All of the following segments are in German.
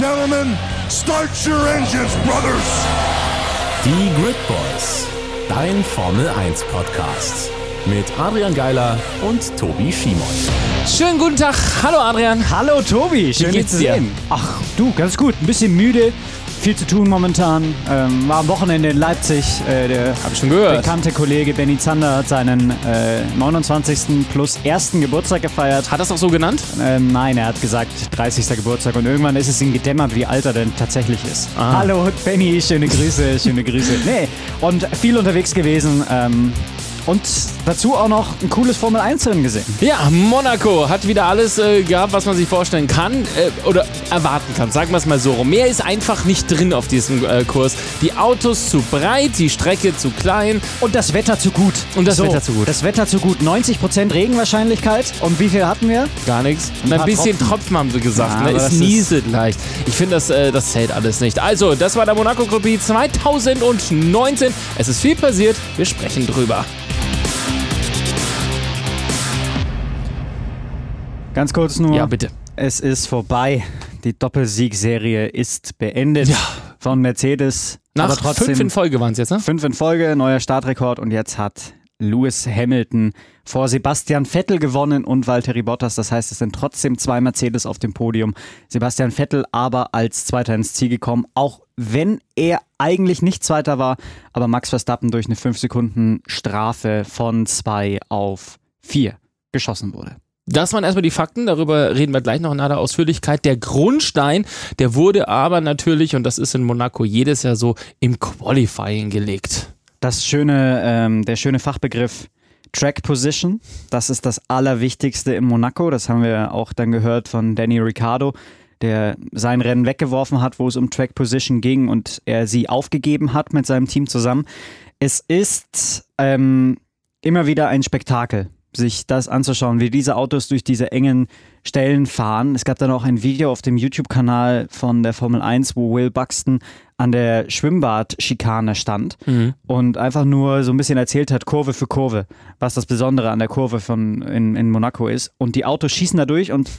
gentlemen, start your engines, brothers! Die Grid Boys, dein Formel 1 Podcast. Mit Adrian Geiler und Tobi Schimon. Schönen guten Tag. Hallo Adrian. Hallo Tobi, schön Wie dich geht's zu dir? sehen. Ach du, ganz gut. Ein bisschen müde, viel zu tun momentan. Ähm, war am Wochenende in Leipzig. Äh, der Hab ich schon gehört. bekannte Kollege Benny Zander hat seinen äh, 29. plus ersten Geburtstag gefeiert. Hat das auch so genannt? Ähm, nein, er hat gesagt 30. Geburtstag und irgendwann ist es ihm gedämmert, wie alt er denn tatsächlich ist. Ah. Hallo Benny, schöne Grüße, schöne Grüße. Nee, und viel unterwegs gewesen. Ähm, und dazu auch noch ein cooles Formel 1 Rennen gesehen. Ja, Monaco hat wieder alles äh, gehabt, was man sich vorstellen kann äh, oder erwarten kann. Sagen wir es mal so rum. Mehr ist einfach nicht drin auf diesem äh, Kurs. Die Autos zu breit, die Strecke zu klein. Und das Wetter zu gut. Und das Wetter zu gut. Das Wetter zu gut. 90% Regenwahrscheinlichkeit. Und wie viel hatten wir? Gar nichts. Ein Ein, bisschen Tropfen. Tropfen. haben sie gesagt. Ja, ne? Es nieselt leicht. Ich finde, das, äh, das zählt alles nicht. Also, das war der Monaco Prix 2019. Es ist viel passiert. Wir sprechen drüber. Ganz kurz nur. Ja, bitte. Es ist vorbei. Die Doppelsiegserie ist beendet Ja. von Mercedes. Nach aber trotzdem fünf in Folge waren es jetzt, ne? fünf in Folge, neuer Startrekord. Und jetzt hat Lewis Hamilton vor Sebastian Vettel gewonnen und Valtteri Bottas. Das heißt, es sind trotzdem zwei Mercedes auf dem Podium. Sebastian Vettel aber als Zweiter ins Ziel gekommen, auch wenn er eigentlich nicht Zweiter war. Aber Max Verstappen durch eine 5 Sekunden Strafe von 2 auf 4 geschossen wurde. Das waren erstmal die Fakten, darüber reden wir gleich noch in aller Ausführlichkeit. Der Grundstein, der wurde aber natürlich, und das ist in Monaco jedes Jahr so, im Qualifying gelegt. Das schöne, ähm, der schöne Fachbegriff Track Position, das ist das Allerwichtigste in Monaco. Das haben wir auch dann gehört von Danny Ricciardo, der sein Rennen weggeworfen hat, wo es um Track Position ging und er sie aufgegeben hat mit seinem Team zusammen. Es ist ähm, immer wieder ein Spektakel, sich das anzuschauen, wie diese Autos durch diese engen Stellen fahren. Es gab dann auch ein Video auf dem YouTube-Kanal von der Formel 1, wo Will Buxton an der Schwimmbad-Schikane stand und einfach nur so ein bisschen erzählt hat, Kurve für Kurve, was das Besondere an der Kurve von in, in Monaco ist. Und die Autos schießen da durch und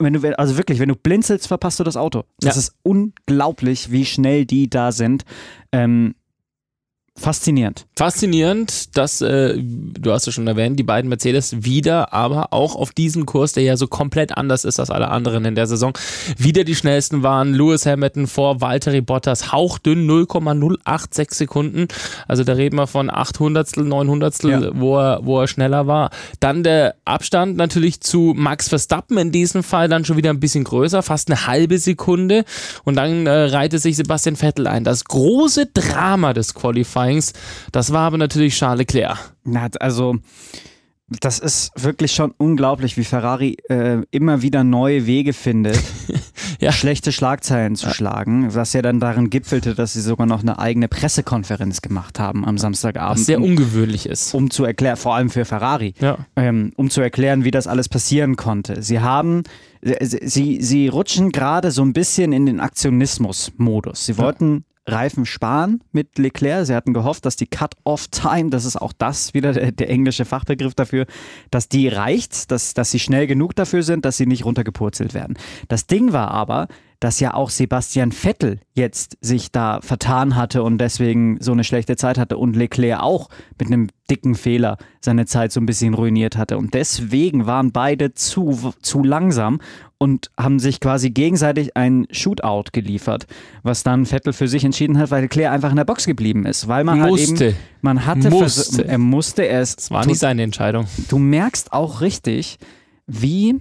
wenn du, also wirklich, wenn du blinzelst, verpasst du das Auto. Das Ja. ist unglaublich, wie schnell die da sind. Ähm, faszinierend. Faszinierend, dass, äh, du hast es schon erwähnt, die beiden Mercedes wieder, aber auch auf diesem Kurs, der ja so komplett anders ist als alle anderen in der Saison, wieder die schnellsten waren. Lewis Hamilton vor Valtteri Bottas, hauchdünn 0,086 Sekunden. Also da reden wir von 800, 900, Ja. wo, er, wo er schneller war. Dann der Abstand natürlich zu Max Verstappen in diesem Fall dann schon wieder ein bisschen größer, fast eine halbe Sekunde. Und dann äh, reihte sich Sebastian Vettel ein. Das große Drama des Qualifyings, das war aber natürlich Charles Leclerc. Na, also, das ist wirklich schon unglaublich, wie Ferrari äh, immer wieder neue Wege findet, Ja. schlechte Schlagzeilen zu schlagen, was ja dann darin gipfelte, dass sie sogar noch eine eigene Pressekonferenz gemacht haben am Samstagabend. Was sehr ungewöhnlich ist. um zu erklären, vor allem für Ferrari, Ja. ähm, um zu erklären, wie das alles passieren konnte. Sie haben, sie, sie, sie rutschen gerade so ein bisschen in den Aktionismus-Modus. Sie wollten Reifen sparen mit Leclerc. Sie hatten gehofft, dass die Cut-Off-Time, das ist auch das wieder der, der englische Fachbegriff dafür, dass die reicht, dass, dass sie schnell genug dafür sind, dass sie nicht runtergepurzelt werden. Das Ding war aber, dass ja auch Sebastian Vettel jetzt sich da vertan hatte und deswegen so eine schlechte Zeit hatte und Leclerc auch mit einem dicken Fehler seine Zeit so ein bisschen ruiniert hatte. Und deswegen waren beide zu, zu langsam und haben sich quasi gegenseitig ein Shootout geliefert, was dann Vettel für sich entschieden hat, weil Leclerc einfach in der Box geblieben ist, weil man halt Musste. eben, man hatte, Musste. er musste, ist, Das war nicht seine Entscheidung. du merkst auch richtig, wie,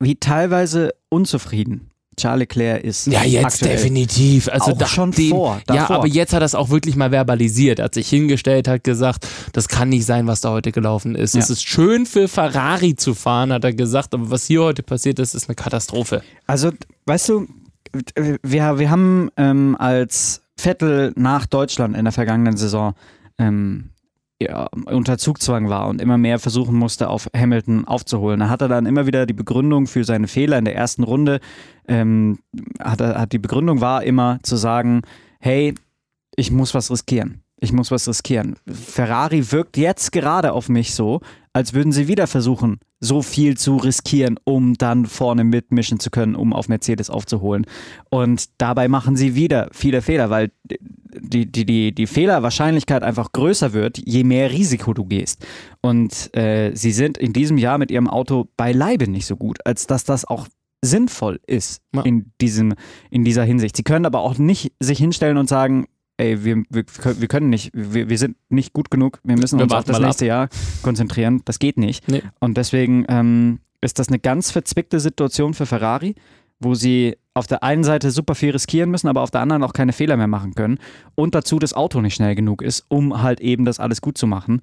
wie teilweise unzufrieden Charles Leclerc ist. Ja, jetzt definitiv. Also Auch da- schon den, vor, Ja, davor. aber jetzt hat er es auch wirklich mal verbalisiert. Er hat sich hingestellt, hat gesagt, das kann nicht sein, was da heute gelaufen ist. Ja. Es ist schön für Ferrari zu fahren, hat er gesagt, aber was hier heute passiert ist, ist eine Katastrophe. Also, weißt du, wir, wir haben ähm, als Vettel nach Deutschland in der vergangenen Saison ähm, ja, unter Zugzwang war und immer mehr versuchen musste, auf Hamilton aufzuholen. Da hat er dann immer wieder die Begründung für seine Fehler in der ersten Runde, ähm, hat, hat die Begründung war immer zu sagen, hey, ich muss was riskieren. Ich muss was riskieren. Ferrari wirkt jetzt gerade auf mich so, als würden sie wieder versuchen, so viel zu riskieren, um dann vorne mitmischen zu können, um auf Mercedes aufzuholen. Und dabei machen sie wieder viele Fehler, weil die, die, die, die Fehlerwahrscheinlichkeit einfach größer wird, je mehr Risiko du gehst. Und äh, sie sind in diesem Jahr mit ihrem Auto beileibe nicht so gut, als dass das auch sinnvoll ist Ja. in, diesem, in dieser Hinsicht. Sie können aber auch nicht sich hinstellen und sagen, ey, wir, wir, wir können nicht, wir, wir sind nicht gut genug, wir müssen Wir uns auf das nächste Jahr konzentrieren. Das geht nicht. Nee. Und deswegen ähm, ist das eine ganz verzwickte Situation für Ferrari, wo sie auf der einen Seite super viel riskieren müssen, aber auf der anderen auch keine Fehler mehr machen können. Und dazu das Auto nicht schnell genug ist, um halt eben das alles gut zu machen.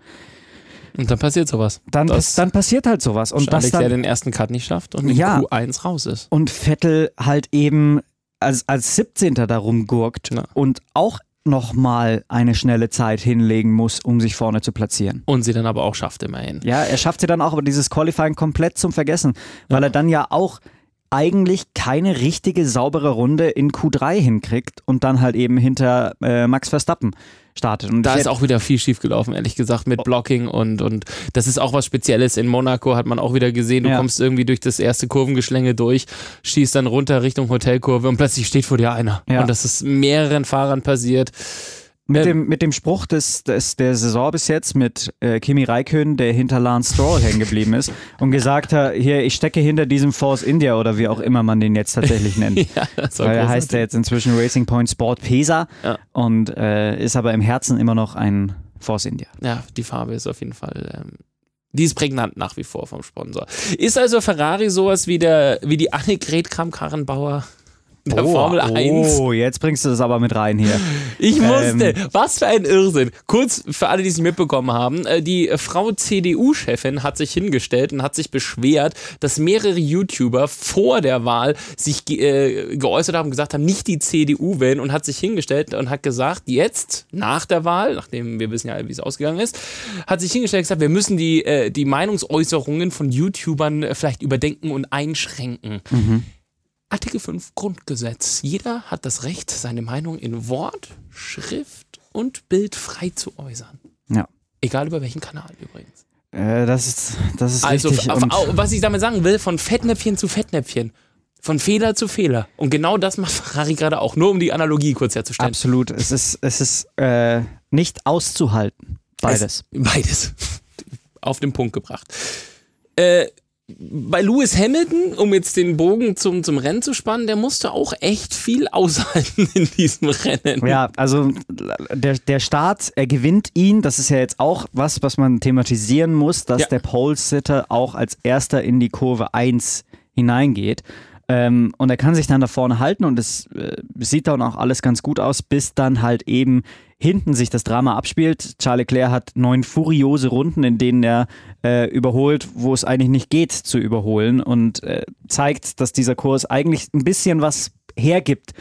Und dann passiert sowas. Dann, Das- dann passiert halt sowas. Und Charles das Leclerc dann, den ersten Cut nicht schafft und in Ja. Q1 raus ist. und Vettel halt eben als, als 17. darum gurkt Ja. und auch nochmal eine schnelle Zeit hinlegen muss, um sich vorne zu platzieren. Und sie dann aber auch schafft immerhin. Ja, er schafft sie dann auch, aber dieses Qualifying komplett zum Vergessen, weil er dann ja auch eigentlich keine richtige saubere Runde in Q3 hinkriegt und dann halt eben hinter äh, Max Verstappen startet. Und Da ist auch wieder viel schief gelaufen, ehrlich gesagt, mit Blocking und, und das ist auch was Spezielles. In Monaco hat man auch wieder gesehen, du Ja. kommst irgendwie durch das erste Kurvengeschlänge durch, schießt dann runter Richtung Hotelkurve und plötzlich steht vor dir einer. Ja. Und das ist mehreren Fahrern passiert. Mit, ähm, dem, mit dem Spruch des, des, der Saison bis jetzt mit äh, Kimi Räikkönen, der hinter Lance Stroll hängen geblieben ist und gesagt hat, hier, ich stecke hinter diesem Force India oder wie auch immer man den jetzt tatsächlich nennt. Ja, Weil er heißt ja jetzt inzwischen Racing Point Sport Pesa Ja. und äh, ist aber im Herzen immer noch ein Force India. Ja, die Farbe ist auf jeden Fall. Ähm, die ist prägnant nach wie vor vom Sponsor. Ist also Ferrari sowas wie, der, wie die Annegret Kramp-Karrenbauer der Formel 1? Oh, jetzt bringst du das aber mit rein hier. Ich musste. Ähm. Was für ein Irrsinn. Kurz für alle, die es mitbekommen haben. äh, Die Frau CDU-Chefin hat sich hingestellt und hat sich beschwert, dass mehrere YouTuber vor der Wahl sich ge äh, geäußert haben, gesagt haben, nicht die CDU wählen und hat sich hingestellt und hat gesagt, jetzt, nach der Wahl, nachdem wir wissen ja, wie es ausgegangen ist, hat sich hingestellt und gesagt, wir müssen die, äh, die Meinungsäußerungen von YouTubern äh, vielleicht überdenken und einschränken. Artikel 5 Grundgesetz. Jeder hat das Recht, seine Meinung in Wort, Schrift und Bild frei zu äußern. Ja. Egal über welchen Kanal übrigens. Äh, das ist, das ist Also, richtig. f- Und f- was ich damit sagen will, von Fettnäpfchen zu Fettnäpfchen. Von Fehler zu Fehler. Und genau das macht Ferrari gerade auch. Nur um die Analogie kurz herzustellen. absolut. Es ist, es ist äh, nicht auszuhalten. Beides. Es, beides. Auf den Punkt gebracht. Äh, bei Lewis Hamilton, um jetzt den Bogen zum, zum Rennen zu spannen, der musste auch echt viel aushalten in diesem Rennen. Ja, also der, der Start, er gewinnt ihn. Das ist ja jetzt auch was, was man thematisieren muss, dass Ja. der Pole-Sitter auch als erster in die Kurve 1 hineingeht. Ähm, und er kann sich dann da vorne halten und es äh, sieht dann auch alles ganz gut aus, bis dann halt eben hinten sich das Drama abspielt. Charles Leclerc hat neun furiose Runden, in denen er äh, überholt, wo es eigentlich nicht geht zu überholen und äh, zeigt, dass dieser Kurs eigentlich ein bisschen was hergibt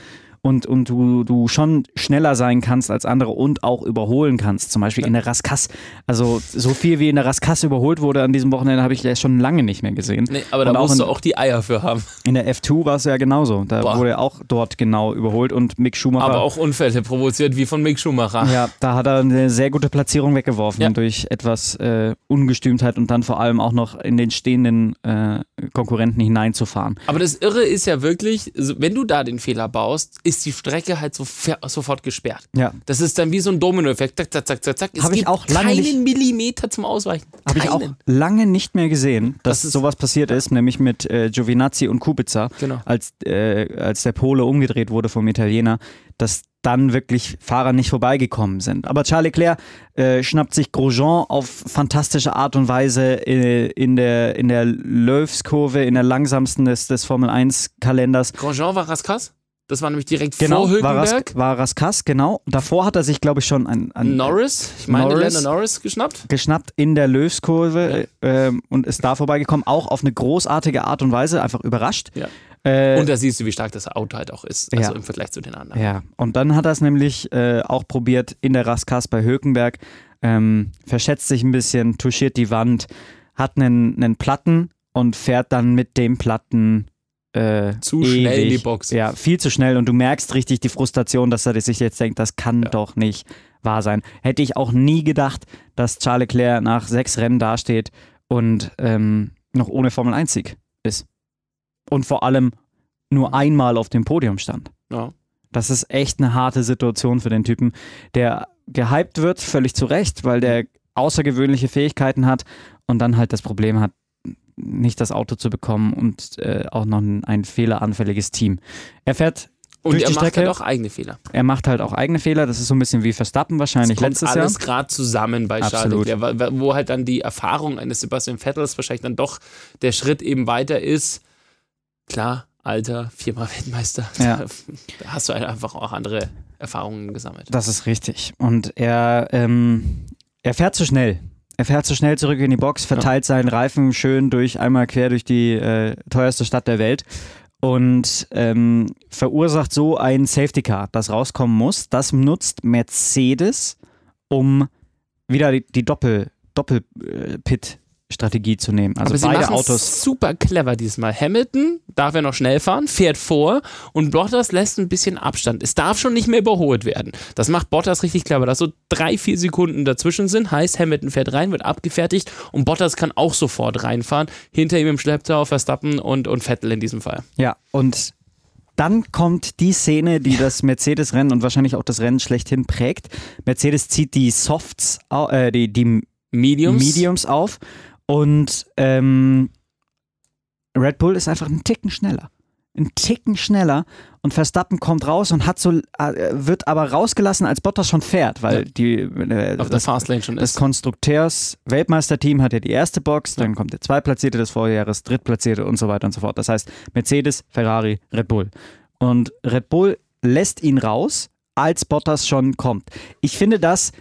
und, und du, du schon schneller sein kannst als andere und auch überholen kannst. Zum Beispiel in der Raskas. Also so viel wie in der Raskas überholt wurde an diesem Wochenende habe ich ja schon lange nicht mehr gesehen. Nee, aber da und auch musst in, du auch die Eier für haben. in der F2 war es ja genauso. Da Boah. wurde er auch dort genau überholt und Mick Schumacher. Aber auch Unfälle provoziert, wie von Mick Schumacher. Ja, da hat er eine sehr gute Platzierung weggeworfen Ja. durch etwas äh, Ungestümtheit und dann vor allem auch noch in den stehenden äh, Konkurrenten hineinzufahren. Aber das Irre ist ja wirklich, wenn du da den Fehler baust, ist die Strecke halt so, sofort gesperrt. Ja. Das ist dann wie so ein Dominoeffekt. Zack, zack, zack, zack, zack. Es Hab ich gibt auch keinen nicht- Millimeter zum Ausweichen. Habe ich auch lange nicht mehr gesehen, dass Das ist- sowas passiert ist, nämlich mit äh, Giovinazzi und Kubica, Genau. als, äh, als der Pole umgedreht wurde vom Italiener, dass dann wirklich Fahrer nicht vorbeigekommen sind. Aber Charles Leclerc äh, schnappt sich Grosjean auf fantastische Art und Weise äh, in der, in der Löwskurve, in der langsamsten des, des Formel 1 Kalenders. Grosjean war Raskas. Das war nämlich direkt Genau, vor war, Ras Hülkenberg. war Raskas, genau. Davor hat er sich, glaube ich, schon ein, ein Norris, ich meine Norris. Lando Norris geschnappt. geschnappt in der Löwskurve ähm, und ist da vorbeigekommen, auch auf eine großartige Art und Weise, einfach überrascht. Ja. Äh, Und da siehst du, wie stark das Auto halt auch ist, also Ja. im Vergleich zu den anderen. ja, und dann hat er es nämlich äh, auch probiert in der Raskas bei Hökenberg, ähm, verschätzt sich ein bisschen, touchiert die Wand, hat einen, einen Platten und fährt dann mit dem Platten äh, Zu schnell in die ewig. Box. Ja, viel zu schnell und du merkst richtig die Frustration, dass er sich jetzt denkt, das kann doch nicht wahr sein. Hätte ich auch nie gedacht, dass Charles Leclerc nach sechs Rennen dasteht und ähm, noch ohne Formel-1-Sieg ist. Und vor allem nur einmal auf dem Podium stand. Ja. Das ist echt eine harte Situation für den Typen, der gehypt wird, völlig zu Recht, weil der außergewöhnliche Fähigkeiten hat und dann halt das Problem hat, nicht das Auto zu bekommen und äh, auch noch ein, ein fehleranfälliges Team. Er fährt Und durch er die macht Strecke. halt auch eigene Fehler. Er macht halt auch eigene Fehler. Das ist so ein bisschen wie Verstappen wahrscheinlich letztes Jahr. alles gerade zusammen bei Absolut. Wa- wo halt dann die Erfahrung eines Sebastian Vettels wahrscheinlich dann doch der Schritt eben weiter ist. Klar, Alter, viermal Weltmeister. Ja. Da hast du halt einfach auch andere Erfahrungen gesammelt. Das ist richtig. Und er, ähm, er fährt zu schnell. Er fährt zu schnell zurück in die Box, verteilt seinen Reifen schön durch einmal quer durch die äh, teuerste Stadt der Welt und ähm, verursacht so ein Safety Car, das rauskommen muss. Das nutzt Mercedes, um wieder die, die Doppel, Doppel-Pit Strategie zu nehmen. Also Aber sie beide Autos. super clever diesmal. Hamilton darf ja noch schnell fahren, fährt vor und Bottas lässt ein bisschen Abstand. Es darf schon nicht mehr überholt werden. Das macht Bottas richtig clever, dass so drei, vier Sekunden dazwischen sind. Heißt, Hamilton fährt rein, wird abgefertigt und Bottas kann auch sofort reinfahren. Hinter ihm im Schlepptau Verstappen und, und Vettel in diesem Fall. Ja, und dann kommt die Szene, die das Mercedes-Rennen und wahrscheinlich auch das Rennen schlechthin prägt. Mercedes zieht die Softs, äh, die, die Mediums. Mediums auf und ähm, Red Bull ist einfach einen Ticken schneller. Einen Ticken schneller und Verstappen kommt raus und hat so, äh, wird aber rausgelassen, als Bottas schon fährt, weil Ja. die, äh, auf der das, Fastlane schon das ist. Konstrukteurs-Weltmeisterteam hat ja die erste Box, dann kommt der Zweitplatzierte des Vorjahres, Drittplatzierte und so weiter und so fort. Das heißt Mercedes, Ferrari, Red Bull. Und Red Bull lässt ihn raus, als Bottas schon kommt. Ich finde das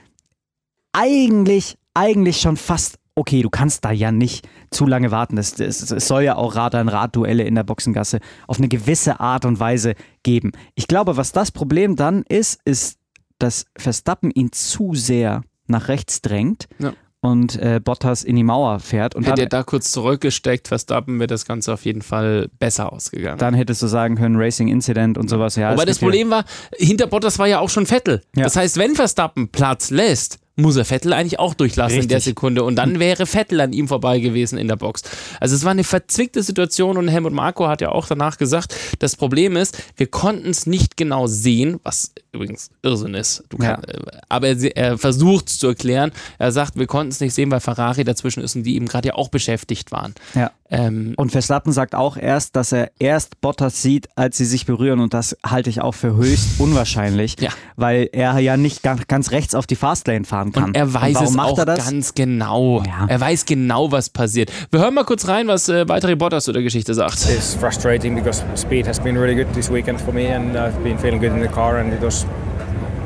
eigentlich, eigentlich schon fast okay. Du kannst da ja nicht zu lange warten. Es, es, es soll ja auch Rad an Rad-Duelle in der Boxengasse auf eine gewisse Art und Weise geben. Ich glaube, was das Problem dann ist, ist, dass Verstappen ihn zu sehr nach rechts drängt Ja. und äh, Bottas in die Mauer fährt. Und Hätte dann, er da kurz zurückgesteckt, Verstappen, wäre das Ganze auf jeden Fall besser ausgegangen. dann hättest du sagen können, Racing Incident und sowas. Ja, Aber das Problem war, hinter Bottas war ja auch schon Vettel. Ja. Das heißt, wenn Verstappen Platz lässt, muss er Vettel eigentlich auch durchlassen in der Richtig. Sekunde und dann wäre Vettel an ihm vorbei gewesen in der Box. Also es war eine verzwickte Situation und Helmut Marko hat ja auch danach gesagt, das Problem ist, wir konnten es nicht genau sehen, was übrigens Irrsinn ist. Du Ja. kann, äh, aber er, er versucht es zu erklären. Er sagt, wir konnten es nicht sehen, weil Ferrari dazwischen ist und die eben gerade ja auch beschäftigt waren. Ja. Ähm, Und Verstappen sagt auch erst, dass er erst Bottas sieht, als sie sich berühren und das halte ich auch für höchst unwahrscheinlich, Ja. weil er ja nicht ganz, ganz rechts auf die Fastlane fahren kann. Und er weiß warum es macht auch er das? ganz genau. Ja. Er weiß genau, was passiert. Wir hören mal kurz rein, was äh, Valtteri Bottas zu der Geschichte sagt. It's frustrating because speed has been really good this weekend for me, and I've been feeling good in the car. And it was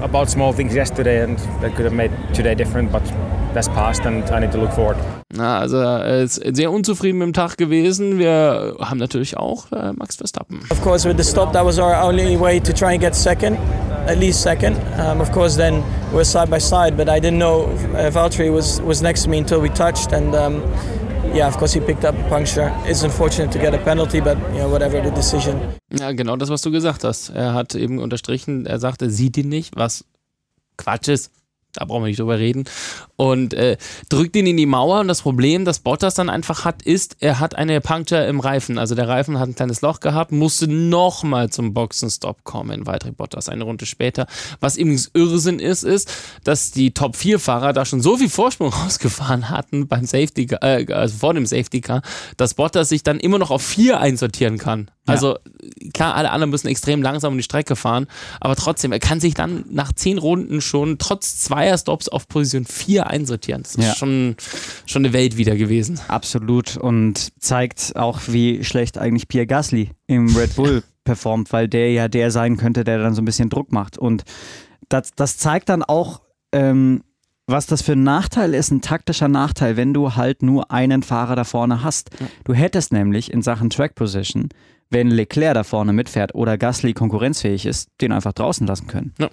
about small things yesterday, and that could have made today different. But that's past, and I need to look forward. Na, also er ist sehr unzufrieden mit dem Tag gewesen. Wir haben natürlich auch äh, Max Verstappen. Of course, with the stop, that was our only way to try and get second, at least second. Um, of course, then we're side by side, but I didn't know uh, Valtteri was, was next to me until we touched, and um, yeah, of course, he picked up a puncture. It's unfortunate to get a penalty, but you know, whatever the decision. Ja, genau das, was du gesagt hast. Er hat eben unterstrichen, er sagte, sieht ihn nicht, was Quatsch ist. Da brauchen wir nicht drüber reden. Und äh, drückt ihn in die Mauer. Und das Problem, das Bottas dann einfach hat, ist, er hat eine Puncture im Reifen. Also der Reifen hat ein kleines Loch gehabt, musste nochmal zum Boxenstopp kommen. Valtteri Bottas eine Runde später. Was übrigens Irrsinn ist, ist, dass die Top-4-Fahrer da schon so viel Vorsprung rausgefahren hatten beim Safety Car, äh, also vor dem Safety Car, dass Bottas sich dann immer noch auf 4 einsortieren kann. Also klar, alle anderen müssen extrem langsam um die Strecke fahren, aber trotzdem, er kann sich dann nach 10 Runden schon trotz zweier Stops auf Position 4 einsortieren. Das ist Ja. schon, schon eine Welt wieder gewesen. Absolut und zeigt auch, wie schlecht eigentlich Pierre Gasly im Red Bull performt, weil der ja der sein könnte, der dann so ein bisschen Druck macht. Und das, das zeigt dann auch, ähm, was das für ein Nachteil ist, ein taktischer Nachteil, wenn du halt nur einen Fahrer da vorne hast. Du hättest nämlich in Sachen Track Position, wenn Leclerc da vorne mitfährt oder Gasly konkurrenzfähig ist, den einfach draußen lassen können. Ja.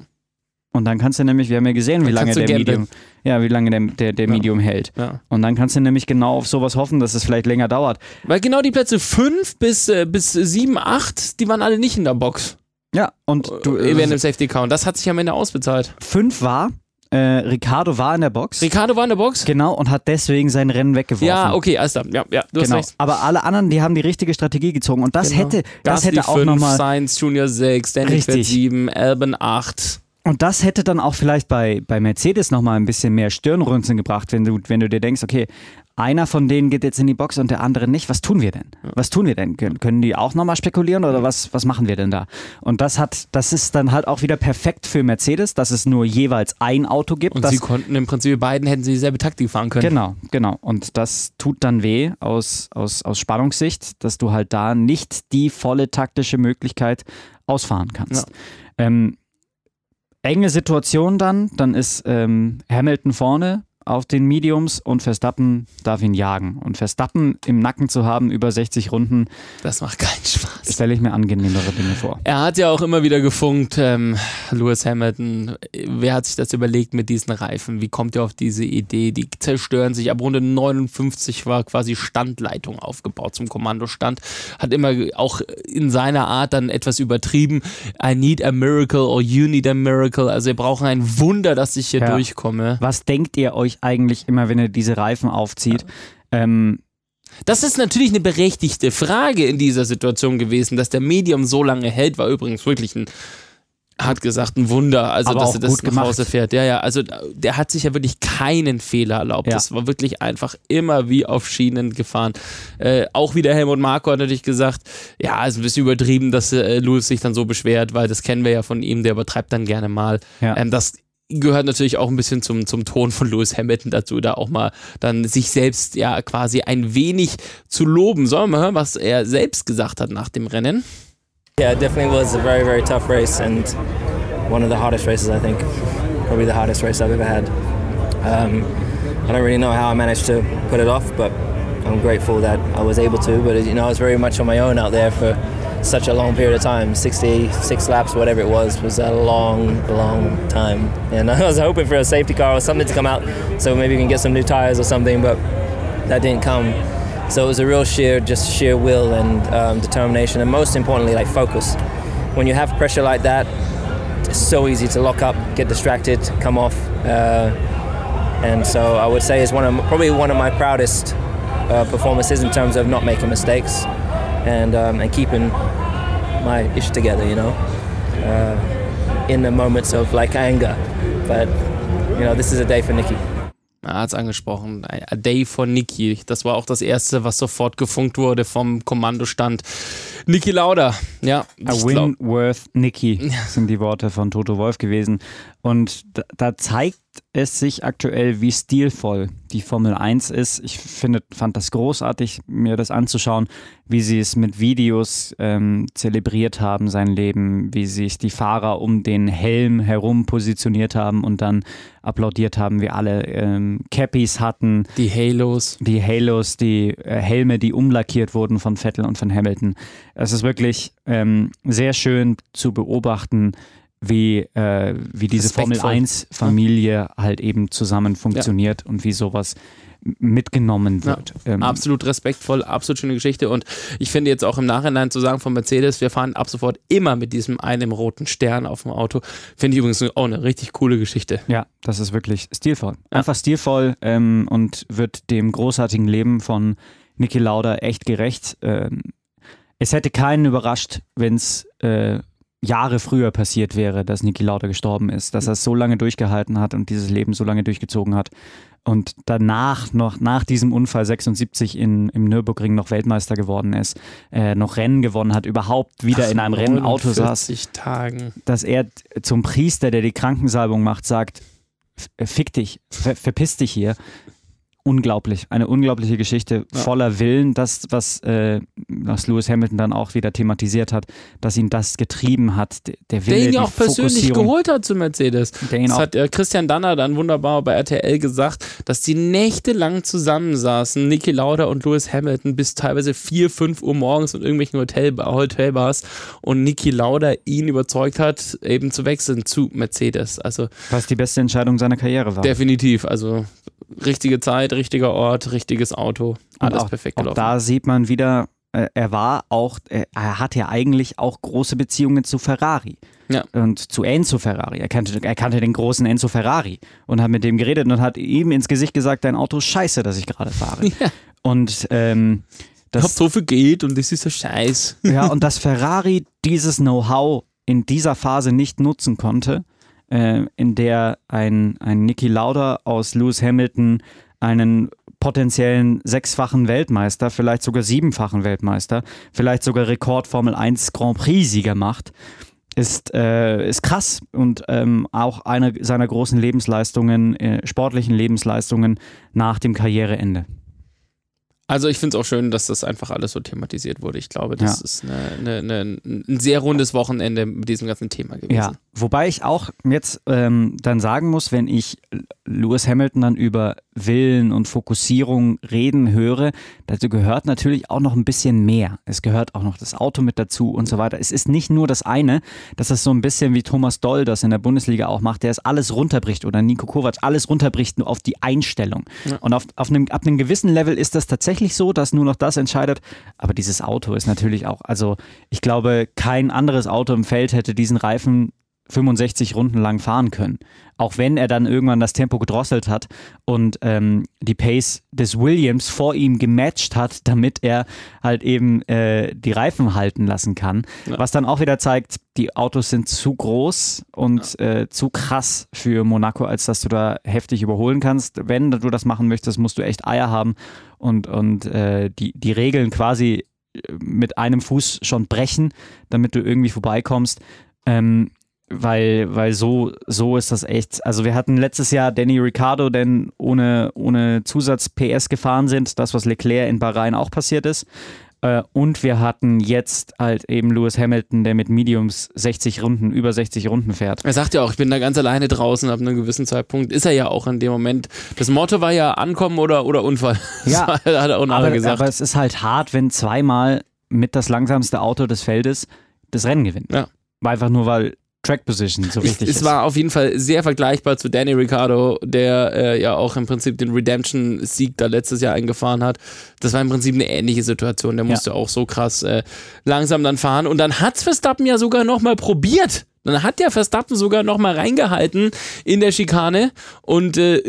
Und dann kannst du nämlich, wir haben ja gesehen, wie lange du der gamblen. Medium, ja, wie lange der, der, der Ja. Medium hält. Ja. Und dann kannst du nämlich genau auf sowas hoffen, dass es vielleicht länger dauert. Weil genau die Plätze 5 bis, äh, bis 7, 8, die waren alle nicht in der Box. Ja, und du, äh, während äh, dem Safety Car. Und das hat sich am Ende ausbezahlt. fünf war Äh, Ricardo war in der Box. Ricardo war in der Box? Genau, und hat deswegen sein Rennen weggeworfen. Ja, okay, alles klar. Ja, ja, du Genau. hast recht. Aber alle anderen, die haben die richtige Strategie gezogen. Und das Genau. hätte, das Gasly hätte auch 5, nochmal. Sainz Junior 6, Danny fährt Richtig. 7, Albon 8. Und das hätte dann auch vielleicht bei, bei Mercedes nochmal ein bisschen mehr Stirnrunzeln gebracht, wenn du, wenn du dir denkst, okay, einer von denen geht jetzt in die Box und der andere nicht. Was tun wir denn? Was tun wir denn? Können, können die auch nochmal spekulieren oder was, was machen wir denn da? Und das hat, das ist dann halt auch wieder perfekt für Mercedes, dass es nur jeweils ein Auto gibt. Und sie konnten im Prinzip, beiden hätten sie dieselbe Taktik fahren können. Genau, genau. Und das tut dann weh aus, aus, aus Spannungssicht, dass du halt da nicht die volle taktische Möglichkeit ausfahren kannst. Ähm, enge Situation dann, dann ist ähm, Hamilton vorne auf den Mediums und Verstappen darf ihn jagen. Und Verstappen im Nacken zu haben über 60 Runden, Das macht keinen Spaß. stelle ich mir angenehmere Dinge vor. Er hat ja auch immer wieder gefunkt, ähm, Lewis Hamilton. Wer hat sich das überlegt mit diesen Reifen? Wie kommt er auf diese Idee? Die zerstören sich. Ab Runde 59 war quasi Standleitung aufgebaut zum Kommandostand. Hat immer auch in seiner Art dann etwas übertrieben. I need a miracle or you need a miracle. Also wir brauchen ein Wunder, dass ich hier Ja. durchkomme. Was denkt ihr euch eigentlich immer, wenn ihr diese Reifen aufzieht? Ähm, Das ist natürlich eine berechtigte Frage in dieser Situation gewesen, dass der Medium so lange hält, war übrigens wirklich ein, hat gesagt, ein Wunder, also Aber dass er das nach. Hause fährt. Ja, ja, also der hat sich ja wirklich keinen Fehler erlaubt. Ja. Das war wirklich einfach immer wie auf Schienen gefahren. Äh, auch wieder Helmut Marko hat natürlich gesagt, ja, ist ein bisschen übertrieben, dass äh, Lewis sich dann so beschwert, weil das kennen wir ja von ihm, der übertreibt dann gerne mal. Ja. Ähm, das gehört natürlich auch ein bisschen zum, zum Ton von Lewis Hamilton dazu, da auch mal dann sich selbst ja quasi ein wenig zu loben. Sollen wir mal hören, was er selbst gesagt hat nach dem Rennen? Yeah, it definitely was a very, very tough race and one of the hardest races, I think. Probably the hardest race I've ever had. Um, I don't really know how I managed to put it off, but I'm grateful that I was able to. But you know, I was very much on my own out there for such a long period of time. 66 laps, whatever it was, was a long, long time. And I was hoping for a safety car or something to come out, so maybe we can get some new tires or something. But that didn't come. So it was a real sheer, just sheer will and um, determination, and most importantly, like focus. When you have pressure like that, it's so easy to lock up, get distracted, come off. Uh, and so I would say it's one of probably one of my proudest uh, performances in terms of not making mistakes and um, and keeping my ish together. You know, uh, in the moments of like anger, but you know, this is a day for Nikki. Er hat es angesprochen, A Day von Niki. Das war auch das erste, was sofort gefunkt wurde vom Kommandostand. Niki Lauda, ja. A win glaub- worth Nikki sind die Worte von Toto Wolf gewesen. Und da, da zeigt es sich aktuell, wie stilvoll die Formel 1 ist. Ich finde, fand das großartig, mir das anzuschauen, wie sie es mit Videos ähm, zelebriert haben, sein Leben, wie sich die Fahrer um den Helm herum positioniert haben und dann applaudiert haben, wie alle ähm, Cappies hatten, Die Halos. die Halos, die äh, Helme, die umlackiert wurden von Vettel und von Hamilton. Es ist wirklich ähm, sehr schön zu beobachten, wie, äh, wie diese Formel Respektvoll. 1 Familie halt eben zusammen funktioniert und wie sowas mitgenommen wird. Ähm, Absolut respektvoll, absolut schöne Geschichte. Und ich finde jetzt auch im Nachhinein zu sagen von Mercedes, wir fahren ab sofort immer mit diesem einen roten Stern auf dem Auto. Finde ich übrigens auch eine richtig coole Geschichte. Ja, das ist wirklich stilvoll. Einfach stilvoll ähm, und wird dem großartigen Leben von Niki Lauda echt gerecht. Ähm, es hätte keinen überrascht, wenn es äh, Jahre früher passiert wäre, dass Niki Lauda gestorben ist, dass er es so lange durchgehalten hat und dieses Leben so lange durchgezogen hat und danach noch nach diesem Unfall 76 in, im Nürburgring noch Weltmeister geworden ist, äh, noch Rennen gewonnen hat, überhaupt wieder in einem Rennauto saß 49 Tagen. dass er zum Priester, der die Krankensalbung macht, sagt, "F- äh, fick dich, ver verpiss dich hier. Unglaublich, eine unglaubliche Geschichte voller Willen, das, was, äh, was Lewis Hamilton dann auch wieder thematisiert hat, dass ihn das getrieben hat, der, der Wille, Der ihn ja auch persönlich geholt hat zu Mercedes. Das hat äh, Christian Danner dann wunderbar bei RTL gesagt, dass die nächtelang zusammensaßen, Niki Lauda und Lewis Hamilton, bis teilweise 4, 5 Uhr morgens in irgendwelchen Hotel Hotelbars und Niki Lauda ihn überzeugt hat, eben zu wechseln zu Mercedes. Also Was die beste Entscheidung seiner Karriere war. definitiv, also richtige Zeit, richtiger Ort, richtiges Auto, alles auch, perfekt auch gelaufen. da sieht man wieder, äh, er war auch, er hat ja eigentlich auch große Beziehungen zu Ferrari. Ja. Und zu Enzo Ferrari. Er kannte, er kannte den großen Enzo Ferrari und hat mit dem geredet und hat ihm ins Gesicht gesagt, dein Auto ist scheiße, das ich gerade fahre. Ja. Und ähm, Ich hab das, so viel Geld und das ist so scheiß. ja, und dass Ferrari dieses Know-how in dieser Phase nicht nutzen konnte, äh, in der ein, ein Niki Lauda aus Lewis Hamilton einen potenziellen sechsfachen Weltmeister, vielleicht sogar siebenfachen Weltmeister, vielleicht sogar Rekord Formel 1 Grand Prix-Sieger macht, ist, äh, ist krass und ähm, auch eine seiner großen Lebensleistungen, äh, sportlichen Lebensleistungen nach dem Karriereende. Also ich finde es auch schön, dass das einfach alles so thematisiert wurde. Ich glaube, das Ja. ist eine, eine, eine, ein sehr rundes Wochenende mit diesem ganzen Thema gewesen. Ja, wobei ich auch jetzt ähm, dann sagen muss, wenn ich Lewis Hamilton dann über Willen und Fokussierung reden höre, dazu gehört natürlich auch noch ein bisschen mehr. Es gehört auch noch das Auto mit dazu und so weiter. Es ist nicht nur das eine, dass es so ein bisschen wie Thomas Doll das in der Bundesliga auch macht, der es alles runterbricht oder Nico Kovac alles runterbricht nur auf die Einstellung. Und auf, auf einem, ab einem gewissen Level ist das tatsächlich so, dass nur noch das entscheidet. Aber dieses Auto ist natürlich auch, also ich glaube, kein anderes Auto im Feld hätte diesen Reifen 65 Runden lang fahren können. Auch wenn er dann irgendwann das Tempo gedrosselt hat und ähm, die Pace des Williams vor ihm gematcht hat, damit er halt eben äh, die Reifen halten lassen kann. Was dann auch wieder zeigt, die Autos sind zu groß und äh, zu krass für Monaco, als dass du da heftig überholen kannst. Wenn du das machen möchtest, musst du echt Eier haben und, und äh, die, die Regeln quasi äh, mit einem Fuß schon brechen, damit du irgendwie vorbeikommst. Ähm, weil, weil so, so ist das echt. Also wir hatten letztes Jahr Danny Ricciardo, denn ohne, ohne Zusatz-PS gefahren sind, das, was Leclerc in Bahrain auch passiert ist. Äh, Und wir hatten jetzt halt eben Lewis Hamilton, der mit Mediums 60 Runden, über 60 Runden fährt. Er sagt ja auch, ich bin da ganz alleine draußen ab einem gewissen Zeitpunkt. Ist er ja auch in dem Moment. Das Motto war ja Ankommen oder, oder Unfall. Ja, hat er auch Aber, gesagt. aber es ist halt hart, wenn zweimal mit das langsamste Auto des Feldes das Rennen gewinnt. Ja. Einfach nur, weil Track Position so Ich, wichtig es war auf jeden Fall sehr vergleichbar zu Danny Ricciardo, der äh, ja auch im Prinzip den Redemption-Sieg da letztes Jahr eingefahren hat. Das war im Prinzip eine ähnliche Situation. Der Ja. musste auch so krass äh, langsam dann fahren. Und dann hat's Verstappen ja sogar nochmal probiert. Dann hat der Verstappen sogar nochmal reingehalten in der Schikane und äh,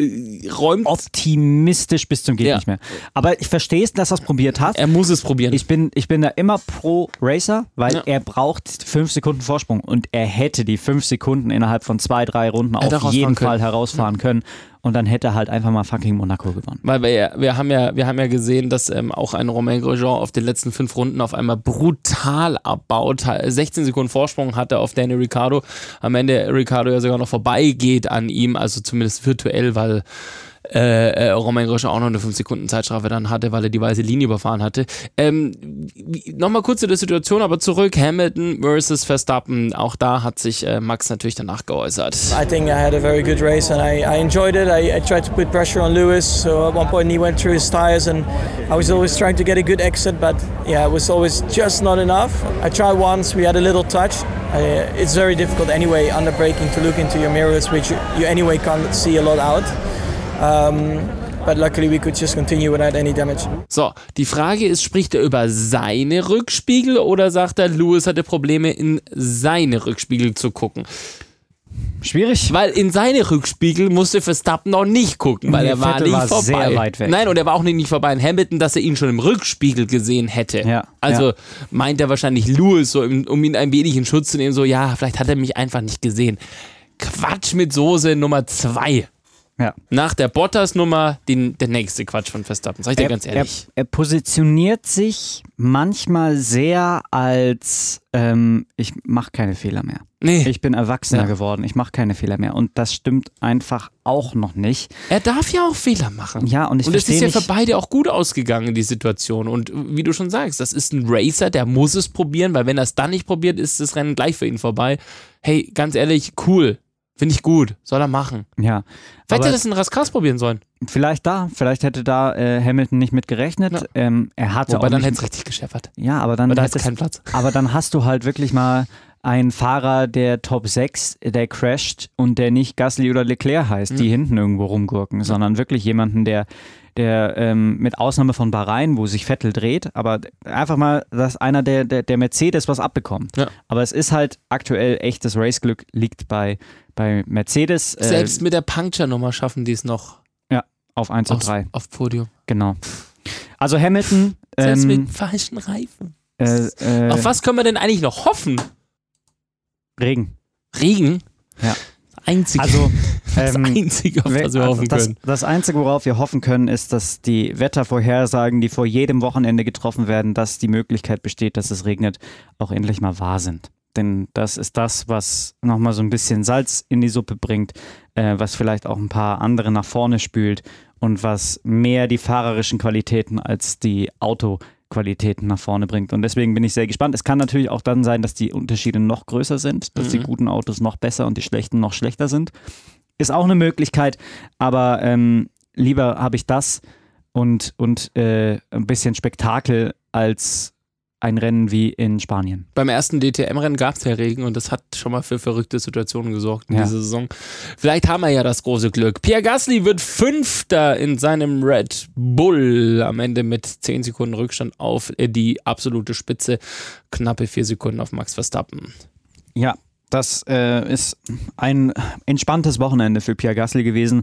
räumt. optimistisch bis zum geht Ja. nicht mehr. Aber ich verstehe es, dass er es probiert hat. Er muss es probieren. Ich bin, ich bin da immer pro Racer, weil Ja. er braucht fünf Sekunden Vorsprung und er hätte die fünf Sekunden innerhalb von zwei, drei Runden Hätte auf jeden. Fall herausfahren können und dann hätte er halt einfach mal fucking Monaco gewonnen. Weil wir, wir, haben ja, wir haben ja gesehen, dass ähm, auch ein Romain Grosjean auf den letzten fünf Runden auf einmal brutal abbaut. 16 Sekunden Vorsprung hatte auf Danny Ricciardo. Am Ende Ricciardo ja sogar noch vorbeigeht an ihm, also zumindest virtuell, weil äh, äh, Romain Grosjean auch noch eine 5 Sekunden Zeitstrafe dann hatte, weil er die weiße Linie überfahren hatte. Ähm, Nochmal kurz zu der Situation, aber zurück, Hamilton versus Verstappen. Auch da hat sich äh, Max natürlich danach geäußert. I think I had a very good race and I, I enjoyed it. I, I tried to put pressure on Lewis. So at one point he went through his tires and I was always trying to get a good exit, but yeah, it was always just not enough. I tried once, we had a little touch. Uh, it's very difficult anyway under braking to look into your mirrors, which you, you anyway can't see a lot out. Um, but luckily we could just continue without any damage. So, die Frage ist, spricht er über seine Rückspiegel oder sagt er, Lewis hatte Probleme in seine Rückspiegel zu gucken? Schwierig. Weil in seine Rückspiegel musste Verstappen noch nicht gucken, weil Nee, er war Vettel nicht war vorbei. sehr weit weg. Nein, und er war auch nicht vorbei in Hamilton, dass er ihn schon im Rückspiegel gesehen hätte. Ja, Also ja. meint er wahrscheinlich Lewis, so, um ihn ein wenig in Schutz zu nehmen, so, ja, vielleicht hat er mich einfach nicht gesehen. Quatsch mit Soße Nummer zwei. Ja. Nach der Bottas-Nummer den, der nächste Quatsch von Verstappen, sag ich dir ganz ehrlich. Er, er positioniert sich manchmal sehr als ähm, ich mache keine Fehler mehr. nee. Ich bin erwachsener Ja. geworden, ich mache keine Fehler mehr. Und das stimmt einfach auch noch nicht. Er darf ja auch Fehler machen. Ja, und ich und es ist ja für beide auch gut ausgegangen, die Situation. Und wie du schon sagst, das ist ein Racer, der muss es probieren, weil wenn er es dann nicht probiert, ist das Rennen gleich für ihn vorbei. Hey, ganz ehrlich, cool. Finde ich gut. Soll er machen. Ja. Hätte Aber er das in Raskas probieren sollen. vielleicht da, vielleicht hätte da äh, Hamilton nicht mit gerechnet. Ja. Ähm, er hatte Wobei auch dann hätte es richtig gescheppert. Ja, aber dann Weil da ist kein Platz. Aber dann hast du halt wirklich mal einen Fahrer der Top 6, der crasht und der nicht Gasly oder Leclerc heißt, die hinten irgendwo rumgurken, sondern wirklich jemanden, der, der ähm, mit Ausnahme von Bahrain, wo sich Vettel dreht, aber einfach mal, dass einer der, der, der Mercedes was abbekommt. Ja. Aber es ist halt aktuell echtes Raceglück liegt bei, bei Mercedes äh, Selbst mit der Puncture-Nummer schaffen die es noch auf 1 und aufs- 3. auf Podium. Genau. Also Hamilton. Selbst Ähm, mit falschen Reifen. äh, äh, Auf was können wir denn eigentlich noch hoffen? Regen. Regen? Ja. Das Einzige, Also das ähm, Einzige auf das wir hoffen das, können. das Einzige, worauf wir hoffen können, ist, dass die Wettervorhersagen, die vor jedem Wochenende getroffen werden, dass die Möglichkeit besteht, dass es regnet, auch endlich mal wahr sind. Denn das ist das, was nochmal so ein bisschen Salz in die Suppe bringt, äh, was vielleicht auch ein paar andere nach vorne spült und was mehr die fahrerischen Qualitäten als die Autoqualitäten nach vorne bringt. Und deswegen bin ich sehr gespannt. Es kann natürlich auch dann sein, dass die Unterschiede noch größer sind, dass die Mhm. guten Autos noch besser und die schlechten noch schlechter sind. Ist auch eine Möglichkeit, aber ähm, lieber habe ich das und, und äh, ein bisschen Spektakel als ein Rennen wie in Spanien. Beim ersten DTM-Rennen gab es ja Regen und das hat schon mal für verrückte Situationen gesorgt in Ja. dieser Saison. Vielleicht haben wir ja das große Glück. Pierre Gasly wird Fünfter in seinem Red Bull am Ende mit 10 Sekunden Rückstand auf die absolute Spitze. Knappe 4 Sekunden auf Max Verstappen. Ja, das äh, ist ein entspanntes Wochenende für Pierre Gasly gewesen.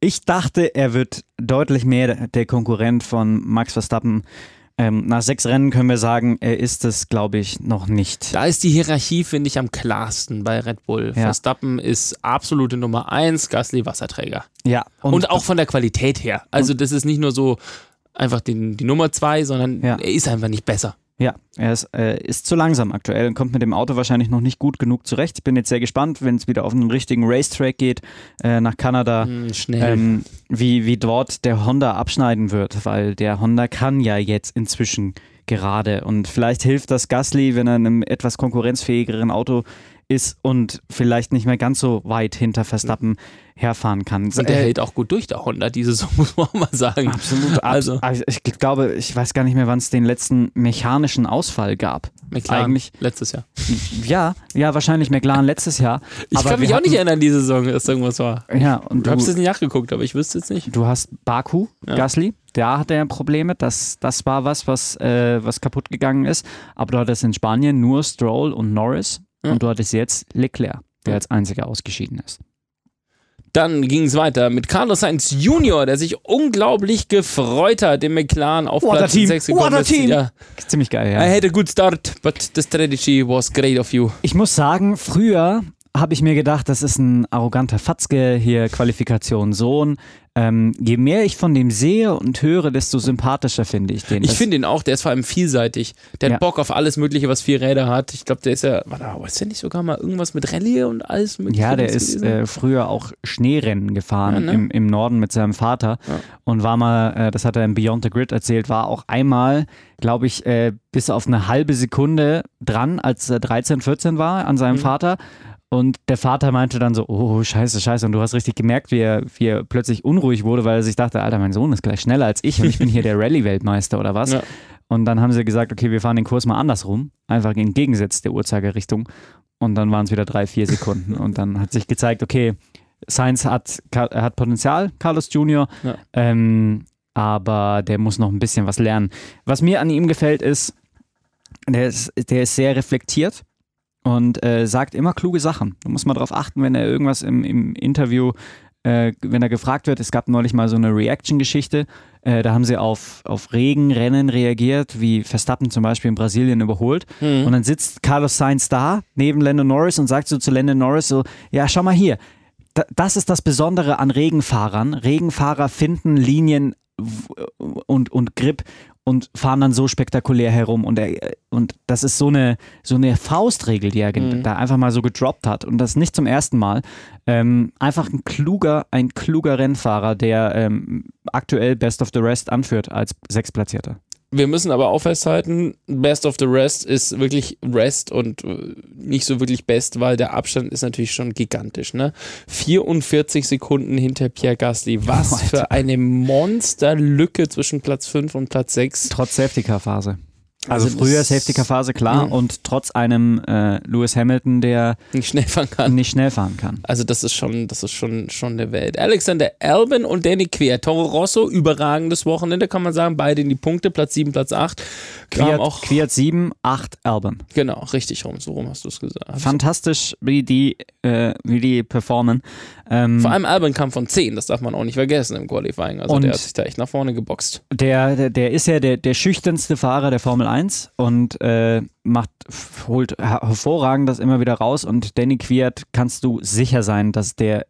Ich dachte, er wird deutlich mehr der Konkurrent von Max Verstappen. Ähm, nach sechs Rennen können wir sagen, er ist es, glaube ich, noch nicht. Da ist die Hierarchie, finde ich, am klarsten bei Red Bull. Ja. Verstappen ist absolute Nummer 1, Gasly Wasserträger. Ja, Und, auch von der Qualität her. Also das ist nicht nur so einfach die, die Nummer 2, sondern Ja. er ist einfach nicht besser. Ja, er ist, äh, ist zu langsam aktuell und kommt mit dem Auto wahrscheinlich noch nicht gut genug zurecht. Ich bin jetzt sehr gespannt, wenn es wieder auf einen richtigen Racetrack geht, äh, nach Kanada, Schnell. ähm, wie, wie dort der Honda abschneiden wird, weil der Honda kann ja jetzt inzwischen gerade und vielleicht hilft das Gasly, wenn er in einem etwas konkurrenzfähigeren Auto ist und vielleicht nicht mehr ganz so weit hinter Verstappen herfahren kann. Und der Äh, hält auch gut durch, der Honda, diese Saison, muss man auch mal sagen. Absolut. Also, Also, ich glaube, ich weiß gar nicht mehr, wann es den letzten mechanischen Ausfall gab. McLaren, eigentlich- letztes Jahr. Ja, ja, wahrscheinlich McLaren letztes Jahr. Ich kann mich wir auch nicht hatten- erinnern, diese Saison, dass irgendwas war. Ja, und Du du, jetzt nicht nachgeguckt, aber ich wüsste jetzt nicht. du hast Baku, Ja. Gasly, da hat er Probleme. Das, das war was, was, äh, was kaputt gegangen ist. Aber du hattest in Spanien nur Stroll und Norris Ja. und du hattest jetzt Leclerc, der Ja. als einziger ausgeschieden ist. Dann ging es weiter mit Carlos Sainz Junior, der sich unglaublich gefreut hat, im McLaren auf What Platz team, 6 what gekommen a ist. team. Ja. Ziemlich geil, I ja. had a good start, but the strategy was great of you. Ich muss sagen, früher habe ich mir gedacht, das ist ein arroganter Fatzke, hier Qualifikation Sohn. Ähm, je mehr ich von dem sehe und höre, desto sympathischer finde ich den. Ich finde ihn auch, der ist vor allem vielseitig. Der Ja. hat Bock auf alles Mögliche, was vier Räder hat. Ich glaube, der ist ja, warte, ist der nicht sogar mal irgendwas mit Rallye und alles Mögliche? Ja, der ist äh, früher auch Schneerennen gefahren Ja, ne? im, im Norden mit seinem Vater Ja. und war mal, äh, das hat er im Beyond the Grid erzählt, war auch einmal, glaube ich, äh, bis auf eine halbe Sekunde dran, als er 13, 14 war an seinem Mhm. Vater. Und der Vater meinte dann so, oh, scheiße, scheiße. Und du hast richtig gemerkt, wie er, wie er plötzlich unruhig wurde, weil er sich dachte, Alter, mein Sohn ist gleich schneller als ich und ich bin hier der Rallye-Weltmeister oder was. Ja. Und dann haben sie gesagt, okay, wir fahren den Kurs mal andersrum, einfach entgegengesetzt der Uhrzeigerrichtung. Und dann waren es wieder drei, vier Sekunden. Und dann hat sich gezeigt, okay, Sainz hat, hat Potenzial, Carlos Junior, Ja. ähm, aber der muss noch ein bisschen was lernen. Was mir an ihm gefällt, ist, der ist, der ist sehr reflektiert und äh, sagt immer kluge Sachen. Du musst mal darauf achten, wenn er irgendwas im, im Interview, äh, wenn er gefragt wird, es gab neulich mal so eine Reaction-Geschichte, äh, da haben sie auf, auf Regenrennen reagiert, wie Verstappen zum Beispiel in Brasilien überholt. Mhm. Und dann sitzt Carlos Sainz da neben Lando Norris und sagt so zu Lando Norris so, ja, schau mal hier, da, das ist das Besondere an Regenfahrern. Regenfahrer finden Linien und, und Grip und fahren dann so spektakulär herum. Und, er, und das ist so eine, so eine Faustregel, die er Mhm. da einfach mal so gedroppt hat. Und das nicht zum ersten Mal. Ähm, einfach ein kluger, ein kluger Rennfahrer, der ähm, aktuell Best of the Rest anführt als Sechsplatzierter. Wir müssen aber auch festhalten, Best of the Rest ist wirklich Rest und äh, nicht so wirklich Best, weil der Abstand ist natürlich schon gigantisch. Ne? 44 Sekunden hinter Pierre Gasly. Was für eine Monsterlücke zwischen Platz 5 und Platz 6. Trotz Safety-Car-Phase. Also, Also früher Safety-Car-Phase, klar. Mhm. Und trotz einem äh, Lewis Hamilton, der Nicht schnell fahren kann. nicht schnell fahren kann. Also das ist schon, das ist schon, schon der Welt. Alexander Albin und Danny Quer. Toro Rosso, überragendes Wochenende, kann man sagen. Beide in die Punkte, Platz 7, Platz 8. Kam Quiert, auch, Quiert 7, 8 Alben. genau, richtig rum, so rum hast du es gesagt. Fantastisch, wie die, äh, wie die performen. Ähm, Vor allem Albin kam von 10, das darf man auch nicht vergessen im Qualifying. Also der hat sich da echt nach vorne geboxt. der, der, der ist ja der, der schüchternste Fahrer der Formel 1 und äh, macht, holt her- hervorragend das immer wieder raus. Und Danny Quiert kannst du sicher sein, dass der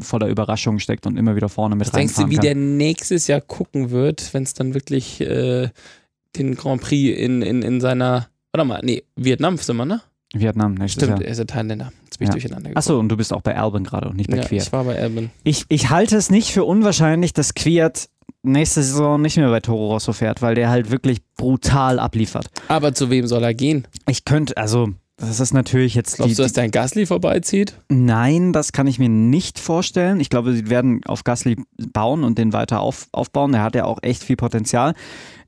voller Überraschungen steckt und immer wieder vorne mit Was denkst du, reinfahren wie kann. der nächstes Jahr gucken wird, wenn es dann wirklich äh, den Grand Prix in, in, in seiner, warte mal, nee, Vietnam sind wir, ne? Vietnam nächstes Stimmt, Jahr. er ist ja Thailänder. Jetzt bin ich Ja. durcheinander gekommen. Achso, und du bist auch bei Albin gerade und nicht bei ja, Quiert. ich war bei Albin. Ich, ich halte es nicht für unwahrscheinlich, dass Quiert nächste Saison nicht mehr bei Toro Rosso fährt, weil der halt wirklich brutal abliefert. Aber zu wem soll er gehen? Ich könnte, also, das ist natürlich jetzt die, Glaubst du, dass dein Gasly vorbeizieht? Nein, das kann ich mir nicht vorstellen. Ich glaube, sie werden auf Gasly bauen und den weiter auf, aufbauen. Der hat ja auch echt viel Potenzial.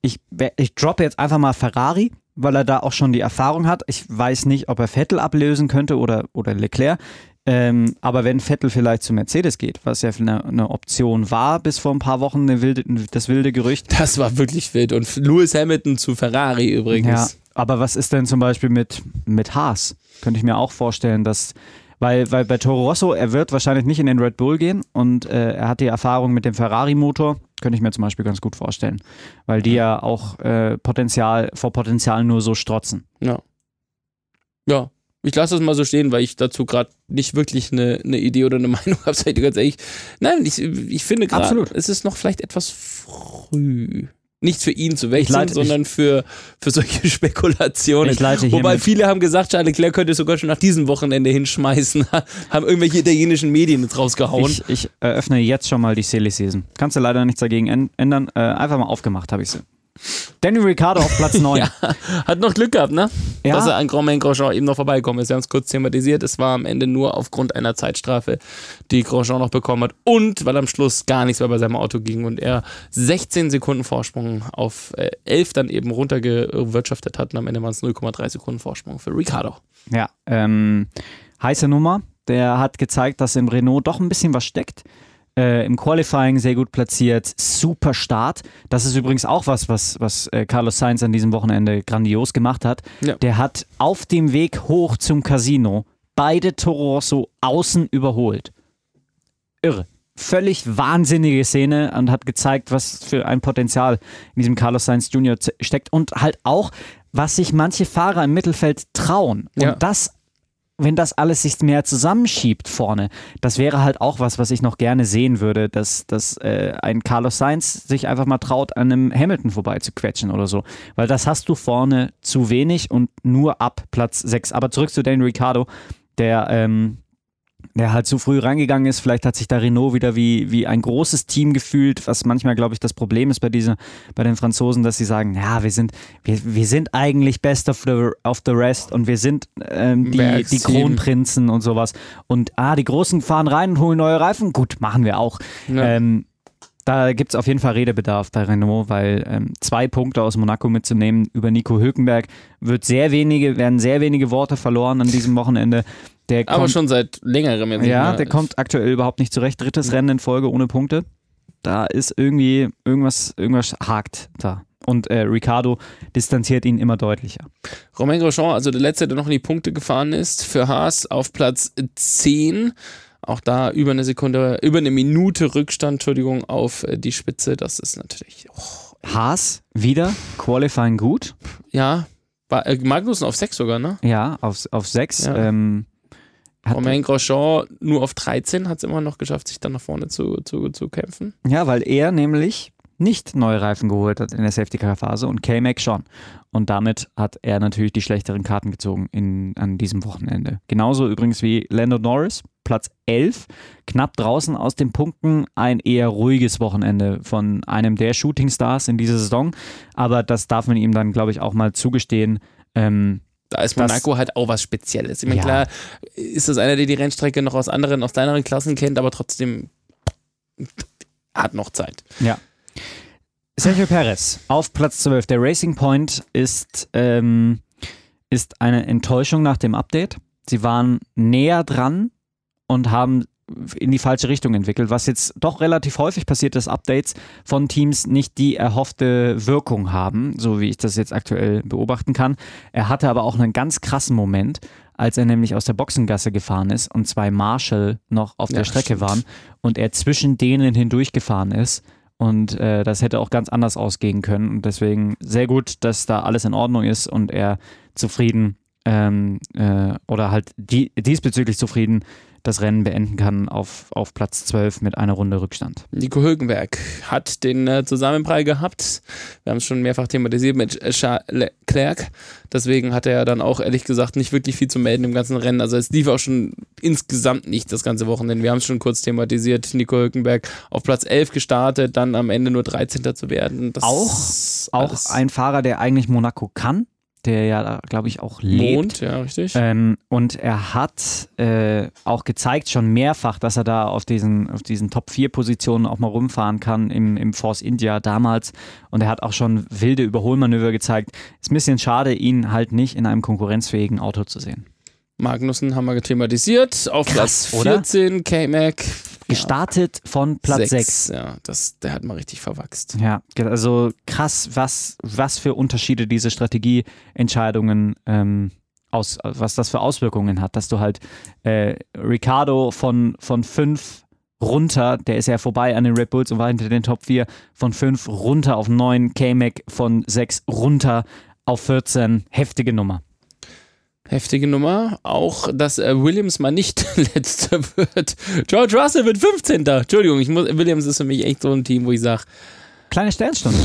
Ich, ich droppe jetzt einfach mal Ferrari, weil er da auch schon die Erfahrung hat. Ich weiß nicht, ob er Vettel ablösen könnte oder, oder Leclerc. Ähm, aber wenn Vettel vielleicht zu Mercedes geht, was ja eine, eine Option war bis vor ein paar Wochen, eine wilde, das wilde Gerücht, Das war wirklich wild. Und Lewis Hamilton zu Ferrari ja, übrigens. aber was ist denn zum Beispiel mit, mit Haas? Könnte ich mir auch vorstellen, dass, weil, weil bei Toro Rosso, er wird wahrscheinlich nicht in den Red Bull gehen und äh, er hat die Erfahrung mit dem Ferrari-Motor, könnte ich mir zum Beispiel ganz gut vorstellen, weil die ja auch äh, Potenzial, vor Potenzial nur so strotzen. Ja. Ja. Ich lasse das mal so stehen, weil ich dazu gerade nicht wirklich eine, eine Idee oder eine Meinung habe, seid ihr ganz ehrlich. Nein, ich, ich finde gerade, Absolut. es ist noch vielleicht etwas früh. Nicht für ihn zu wechseln, leite- sondern für, für solche Spekulationen. Wobei viele haben gesagt, Charles Leclerc könnte sogar schon nach diesem Wochenende hinschmeißen. haben irgendwelche italienischen Medien jetzt rausgehauen. Ich, ich eröffne jetzt schon mal die Silly Season. Kannst du leider nichts dagegen änd- ändern. Äh, einfach mal aufgemacht habe ich sie. Danny Ricciardo auf Platz 9. Ja, hat noch Glück gehabt, ne? Ja. Dass er an Grand Main Grosjean eben noch vorbeigekommen ist. Wir haben es kurz thematisiert. Es war am Ende nur aufgrund einer Zeitstrafe, die Grosjean noch bekommen hat. Und weil am Schluss gar nichts mehr bei seinem Auto ging und er 16 Sekunden Vorsprung auf äh, 11 dann eben runtergewirtschaftet hat. Und am Ende waren es 0,3 Sekunden Vorsprung für Ricardo. Ja, ähm, heiße Nummer. Der hat gezeigt, dass im Renault doch ein bisschen was steckt. Äh, Im Qualifying sehr gut platziert, super Start. Das ist übrigens auch was, was, was äh, Carlos Sainz an diesem Wochenende grandios gemacht hat. Ja. Der hat auf dem Weg hoch zum Casino beide Toro Rosso außen überholt. Irre. Völlig wahnsinnige Szene und hat gezeigt, was für ein Potenzial in diesem Carlos Sainz Jr. steckt und halt auch, was sich manche Fahrer im Mittelfeld trauen. Und Ja. das, wenn das alles sich mehr zusammenschiebt vorne, das wäre halt auch was, was ich noch gerne sehen würde, dass, dass äh, ein Carlos Sainz sich einfach mal traut, an einem Hamilton vorbei zu quetschen oder so. Weil das hast du vorne zu wenig und nur ab Platz 6. Aber zurück zu Daniel Ricciardo, der ähm, der halt zu früh reingegangen ist. Vielleicht hat sich da Renault wieder wie, wie ein großes Team gefühlt, was manchmal, glaube ich, das Problem ist bei, diese, bei den Franzosen, dass sie sagen, ja, wir sind, wir, wir sind eigentlich best of the, of the rest und wir sind ähm, die, die. Kronprinzen und sowas. Und ah, die Großen fahren rein und holen neue Reifen. Gut, machen wir auch. Ja. Ähm, da gibt es auf jeden Fall Redebedarf bei Renault, weil ähm, zwei Punkte aus Monaco mitzunehmen über Nico Hülkenberg wird sehr wenige, werden sehr wenige Worte verloren an diesem Wochenende. Der Aber kommt, schon seit längerem jetzt. ja, der kommt aktuell überhaupt nicht zurecht. Drittes Rennen in Folge ohne Punkte. Da ist irgendwie irgendwas, irgendwas hakt da. Und äh, Ricardo distanziert ihn immer deutlicher. Romain Grosjean, also der letzte, der noch in die Punkte gefahren ist, für Haas auf Platz 10. Auch da über eine Sekunde, über eine Minute Rückstand, Entschuldigung, auf äh, die Spitze. Das ist natürlich, oh, Haas wieder, Qualifying gut. ja, äh, Magnussen auf 6 sogar, ne? Ja, auf, auf sechs. Ja. Ähm, hat, Romain Grosjean nur auf 13 hat es immer noch geschafft, sich dann nach vorne zu, zu, zu kämpfen. ja, weil er nämlich nicht neue Reifen geholt hat in der Safety-Car-Phase und K-Mac schon. Und damit hat er natürlich die schlechteren Karten gezogen in, an diesem Wochenende. Genauso übrigens wie Lando Norris, Platz 11, knapp draußen aus den Punkten. Ein eher ruhiges Wochenende von einem der Shooting-Stars in dieser Saison. Aber das darf man ihm dann, glaube ich, auch mal zugestehen. Ähm, Da ist Das- Monaco halt auch was Spezielles. Ich meine, Ja. klar ist das einer, der die Rennstrecke noch aus anderen, aus kleineren Klassen kennt, aber trotzdem hat noch Zeit. Ja. Sergio Perez auf Platz 12. Der Racing Point ist, ähm, ist eine Enttäuschung nach dem Update. Sie waren näher dran und haben in die falsche Richtung entwickelt, was jetzt doch relativ häufig passiert, dass Updates von Teams nicht die erhoffte Wirkung haben, so wie ich das jetzt aktuell beobachten kann. Er hatte aber auch einen ganz krassen Moment, als er nämlich aus der Boxengasse gefahren ist und zwei Marshall noch auf Ja, der Strecke stimmt. waren und er zwischen denen hindurchgefahren ist. Und äh, das hätte auch ganz anders ausgehen können. Und deswegen sehr gut, dass da alles in Ordnung ist und er zufrieden ähm, äh, oder halt die, diesbezüglich zufrieden das Rennen beenden kann auf, auf Platz 12 mit einer Runde Rückstand. Nico Hülkenberg hat den äh, Zusammenprall gehabt. Wir haben es schon mehrfach thematisiert mit Charles Leclerc. Deswegen hat er dann auch ehrlich gesagt nicht wirklich viel zu melden im ganzen Rennen. Also es lief auch schon insgesamt nicht das ganze Wochenende. Wir haben es schon kurz thematisiert. Nico Hülkenberg auf Platz 11 gestartet, dann am Ende nur 13. zu werden. Das Auch- Auch ein Fahrer, der eigentlich Monaco kann, der ja, glaube ich, auch lebt. Mond, ja, richtig. Ähm, und er hat äh, auch gezeigt schon mehrfach, dass er da auf diesen, auf diesen Top-4-Positionen auch mal rumfahren kann im, im Force India damals. Und er hat auch schon wilde Überholmanöver gezeigt. Ist ein bisschen schade, ihn halt nicht in einem konkurrenzfähigen Auto zu sehen. Magnussen haben wir thematisiert. Auf Krass, Platz oder? 14, K-Mac. Gestartet von Platz 6. Ja, das, der hat mal richtig verwachst. Ja, also krass, was, was für Unterschiede diese Strategieentscheidungen ähm, aus, was das für Auswirkungen hat, dass du halt äh, Ricardo von, von fünf runter, der ist ja vorbei an den Red Bulls und war hinter den Top 4, von fünf runter auf neun, K-Mac von sechs runter auf 14, heftige Nummer. Heftige Nummer. Auch, dass äh, Williams mal nicht letzter wird. George Russell wird 15. Entschuldigung, ich muss, Williams ist für mich echt so ein Team, wo ich sage, Kleine Sternstunde.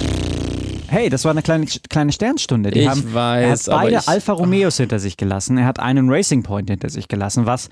Hey, das war eine kleine, kleine Sternstunde. Die ich haben, er hat weiß, beide ich, Alfa Romeos hinter sich gelassen. Er hat einen Racing Point hinter sich gelassen, was,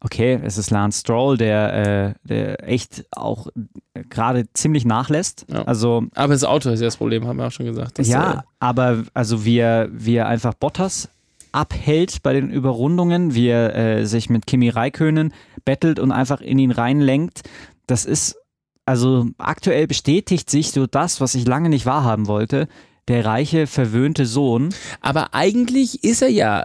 okay, es ist Lance Stroll, der, äh, der echt auch äh, gerade ziemlich nachlässt. Ja. Also, aber das Auto ist ja das Problem, haben wir auch schon gesagt. Ja, aber also wie wie er einfach Bottas abhält bei den Überrundungen, wie er äh, sich mit Kimi Räikkönen bettelt und einfach in ihn reinlenkt, das ist, also aktuell bestätigt sich so das, was ich lange nicht wahrhaben wollte. Der reiche, verwöhnte Sohn. Aber eigentlich ist er ja.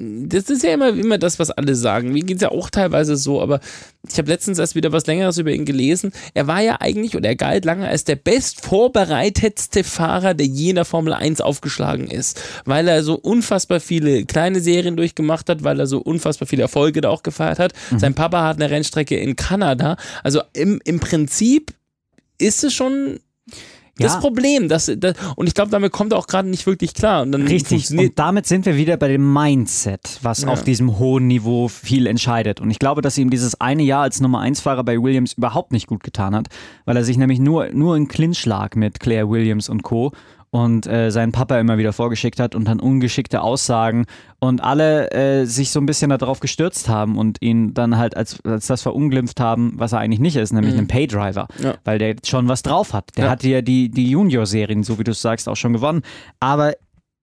Das ist ja immer, immer das, was alle sagen. Mir geht es ja auch teilweise so, aber ich habe letztens erst wieder was Längeres über ihn gelesen. Er war ja eigentlich, oder er galt lange als der bestvorbereitetste Fahrer, der je in der Formel 1 aufgeschlagen ist. Weil er so unfassbar viele kleine Serien durchgemacht hat, weil er so unfassbar viele Erfolge da auch gefeiert hat. Sein Papa hat eine Rennstrecke in Kanada. Also im, im Prinzip ist es schon das Ja. Problem. Dass, dass, und ich glaube, damit kommt er auch gerade nicht wirklich klar. Und dann Richtig. Und damit sind wir wieder bei dem Mindset, was Ja. auf diesem hohen Niveau viel entscheidet. Und ich glaube, dass ihm dieses eine Jahr als Nummer 1 Fahrer bei Williams überhaupt nicht gut getan hat, weil er sich nämlich nur, nur in Clinch lag mit Claire Williams und Co. Und äh, seinen Papa immer wieder vorgeschickt hat und dann ungeschickte Aussagen und alle äh, sich so ein bisschen darauf gestürzt haben und ihn dann halt als, als das verunglimpft haben, was er eigentlich nicht ist, nämlich einen Paydriver, Ja. weil der schon was drauf hat. Der Ja. hat ja die, die Junior-Serien, so wie du es sagst, auch schon gewonnen. Aber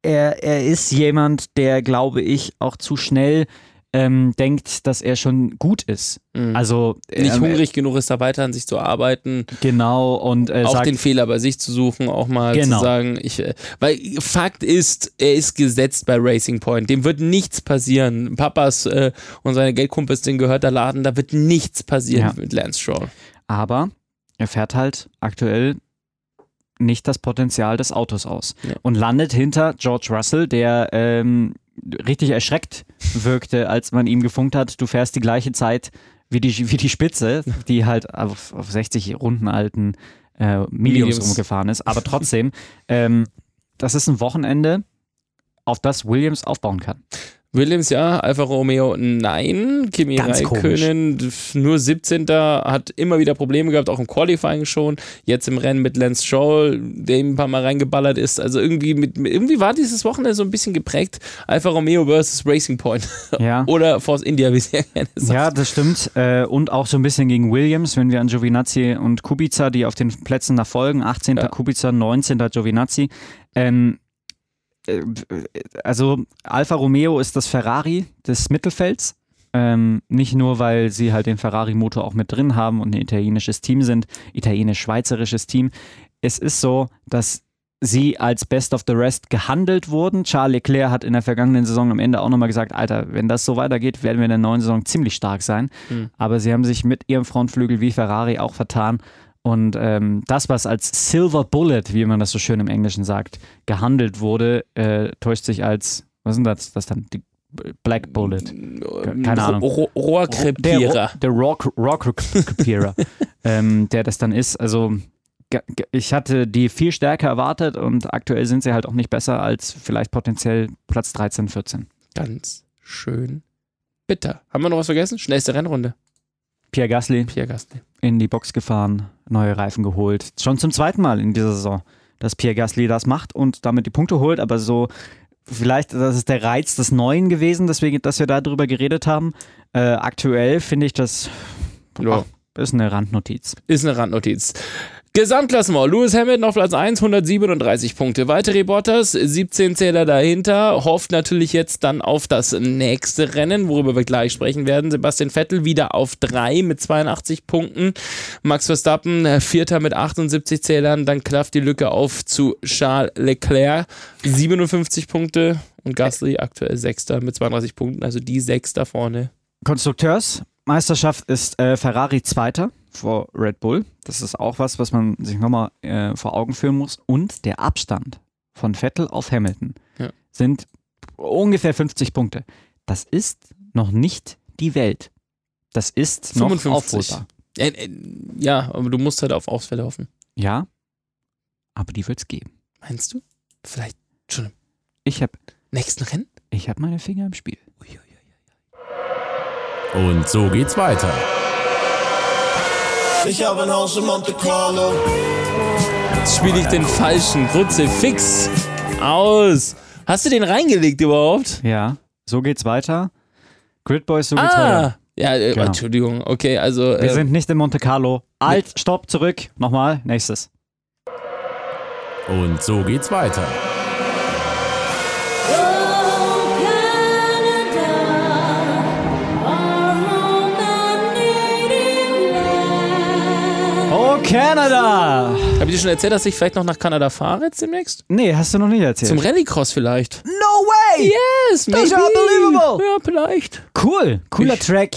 er, er ist jemand, der, glaube ich, auch zu schnell ähm, denkt, dass er schon gut ist. Also nicht ähm, hungrig genug ist, da weiter an sich zu arbeiten, Genau und äh, auch sagt, den Fehler bei sich zu suchen, auch mal Genau. zu sagen, ich, äh, weil Fakt ist, er ist gesetzt bei Racing Point, dem wird nichts passieren. Papas äh, und seine Geldkumpels, denen gehört der Laden, da wird nichts passieren Ja. mit Lance Stroll. aber er fährt halt aktuell nicht das Potenzial des Autos aus Ja. und landet hinter George Russell, der ähm, richtig erschreckt wirkte, als man ihm gefunkt hat, du fährst die gleiche Zeit wie die, wie die Spitze, die halt auf, auf 60 Runden alten äh, Mediums, Mediums. rumgefahren ist. Aber trotzdem, ähm, das ist ein Wochenende, auf das Williams aufbauen kann. Williams ja, Alfa Romeo nein, Kimi Ganz Räikkönen nur 17. hat immer wieder Probleme gehabt, auch im Qualifying schon, jetzt im Rennen mit Lance Stroll, der ihm ein paar Mal reingeballert ist, also irgendwie mit, irgendwie war dieses Wochenende so ein bisschen geprägt, Alfa Romeo versus Racing Point Ja. oder Force India, wie sie ja gerne sagt. Ja, das stimmt. Äh, und auch so ein bisschen gegen Williams, wenn wir an Giovinazzi und Kubica, die auf den Plätzen nach folgen, 18. Ja. Kubica, 19. Giovinazzi. Ähm, äh, also Alfa Romeo ist das Ferrari des Mittelfelds. Ähm, nicht nur, weil sie halt den Ferrari-Motor auch mit drin haben und ein italienisches Team sind, italienisch-schweizerisches Team. es ist so, dass sie als Best of the Rest gehandelt wurden. Charles Leclerc hat in der vergangenen Saison am Ende auch nochmal gesagt, Alter, wenn das so weitergeht, werden wir in der neuen Saison ziemlich stark sein. Hm. Aber sie haben sich mit ihrem Frontflügel wie Ferrari auch vertan. Und ähm, das, was als Silver Bullet, wie man das so schön im Englischen sagt, gehandelt wurde, äh, täuscht sich als, was sind das, das dann? Die Black Bullet. Keine Ahnung. Ro Der, Rohrkrepierer. der Rock, Rock ähm, der das dann ist. Also ich hatte die viel stärker erwartet und aktuell sind sie halt auch nicht besser als vielleicht potenziell Platz 13, 14. Ganz schön bitter. Haben wir noch was vergessen? Schnellste Rennrunde. Pierre Gasly Pierre Gasly. in die Box gefahren, neue Reifen geholt. Schon zum zweiten Mal in dieser Saison, dass Pierre Gasly das macht und damit die Punkte holt, aber so vielleicht, das ist der Reiz des Neuen gewesen, deswegen, dass wir darüber geredet haben. Äh, aktuell finde ich das Ja. ach, ist eine Randnotiz. Ist eine Randnotiz. Gesamtklassement. Lewis Hamilton auf Platz 1, 137 Punkte. Weitere Bottas, 17 Zähler dahinter. Hofft natürlich jetzt dann auf das nächste Rennen, worüber wir gleich sprechen werden. Sebastian Vettel wieder auf 3 mit 82 Punkten. Max Verstappen, äh, Vierter mit 78 Zählern. Dann klafft die Lücke auf zu Charles Leclerc, 57 Punkte. Und Gasly aktuell Sechster mit 32 Punkten. Also die sechs da vorne. Konstrukteursmeisterschaft ist äh, Ferrari Zweiter vor Red Bull. Das ist auch was, was man sich nochmal äh, vor Augen führen muss. Und der Abstand von Vettel auf Hamilton Ja. sind ungefähr 50 Punkte. Das ist noch nicht die Welt. Das ist noch 55. aufholbar. Äh, äh, ja, aber du musst halt auf Ausfälle hoffen. Ja, aber die wird es geben. Meinst du? Vielleicht schon im Ich habe nächsten Rennen? ich hab meine Finger im Spiel. Und so geht's weiter. Ich habe ein Haus in Monte Carlo. Jetzt spiele ich den falschen Kruzifix aus. Hast du den reingelegt überhaupt? Ja, so geht's weiter. Grid Boys, so geht's weiter. Ah! Ja, äh, Genau. Entschuldigung. Okay, also. Wir Äh, sind nicht in Monte Carlo. Alt, stopp, zurück. Nochmal, nächstes. Und so geht's weiter. Oh, Canada! Habe ich dir schon erzählt, dass ich vielleicht noch nach Kanada fahre jetzt demnächst? Nee, hast du noch nicht erzählt. Zum Rallycross vielleicht. no way! Yes, Das ist ja maybe. unbelievable. Ja, vielleicht. Cool, cooler Track.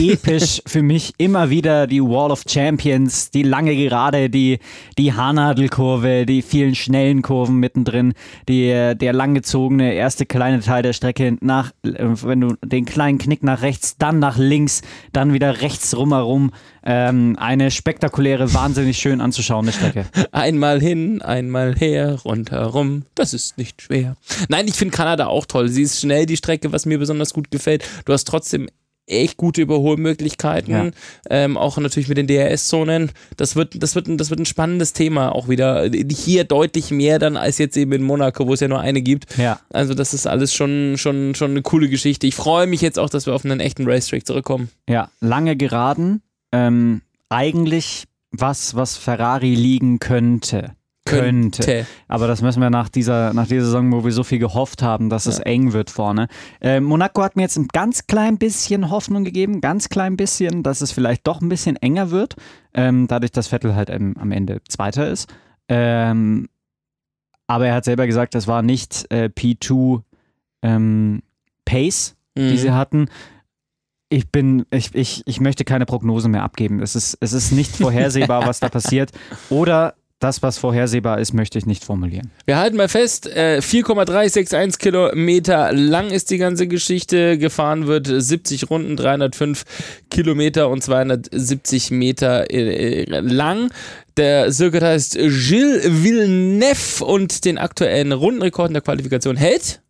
Episch für mich immer wieder die Wall of Champions, die lange Gerade, die, die Haarnadelkurve, die vielen schnellen Kurven mittendrin, die, der langgezogene erste kleine Teil der Strecke nach, äh, wenn du den kleinen Knick nach rechts, dann nach links, dann wieder rechts rumherum. Ähm, eine spektakuläre, wahnsinnig schön anzuschauende Strecke. Einmal hin, einmal her, rundherum. Das ist nicht schwer. Nein, ich finde Kanada auch toll. Sie ist schnell, die Strecke, was mir besonders gut gefällt. Du hast trotzdem echt gute Überholmöglichkeiten. Ja. Ähm, auch natürlich mit den DRS-Zonen. Das wird, das, wird, ein- das wird ein spannendes Thema auch wieder. Hier deutlich mehr dann als jetzt eben in Monaco, wo es ja nur eine gibt. Ja. Also das ist alles schon, schon, schon eine coole Geschichte. Ich freue mich jetzt auch, dass wir auf einen echten Racetrack zurückkommen. Ja, lange Geraden. Ähm, eigentlich was, was Ferrari liegen könnte. Könnte. Könnte. Aber das müssen wir nach dieser, nach dieser Saison, wo wir so viel gehofft haben, dass es eng wird vorne. Äh, Monaco hat mir jetzt ein ganz klein bisschen Hoffnung gegeben, ganz klein bisschen, dass es vielleicht doch ein bisschen enger wird. Ähm, dadurch, dass Vettel halt ähm, am Ende Zweiter ist. Ähm, aber er hat selber gesagt, das war nicht äh, P2 ähm, Pace, die Mhm. sie hatten. Ich bin, ich, ich, ich möchte keine Prognose mehr abgeben. Es ist, es ist nicht vorhersehbar, was da passiert. Oder das, was vorhersehbar ist, möchte ich nicht formulieren. Wir halten mal fest, äh, 4,361 Kilometer lang ist die ganze Geschichte. Gefahren wird 70 Runden, 305 Kilometer und 270 Meter äh, äh, lang. Der Circuit heißt Gilles Villeneuve und den aktuellen Rundenrekord in der Qualifikation hält.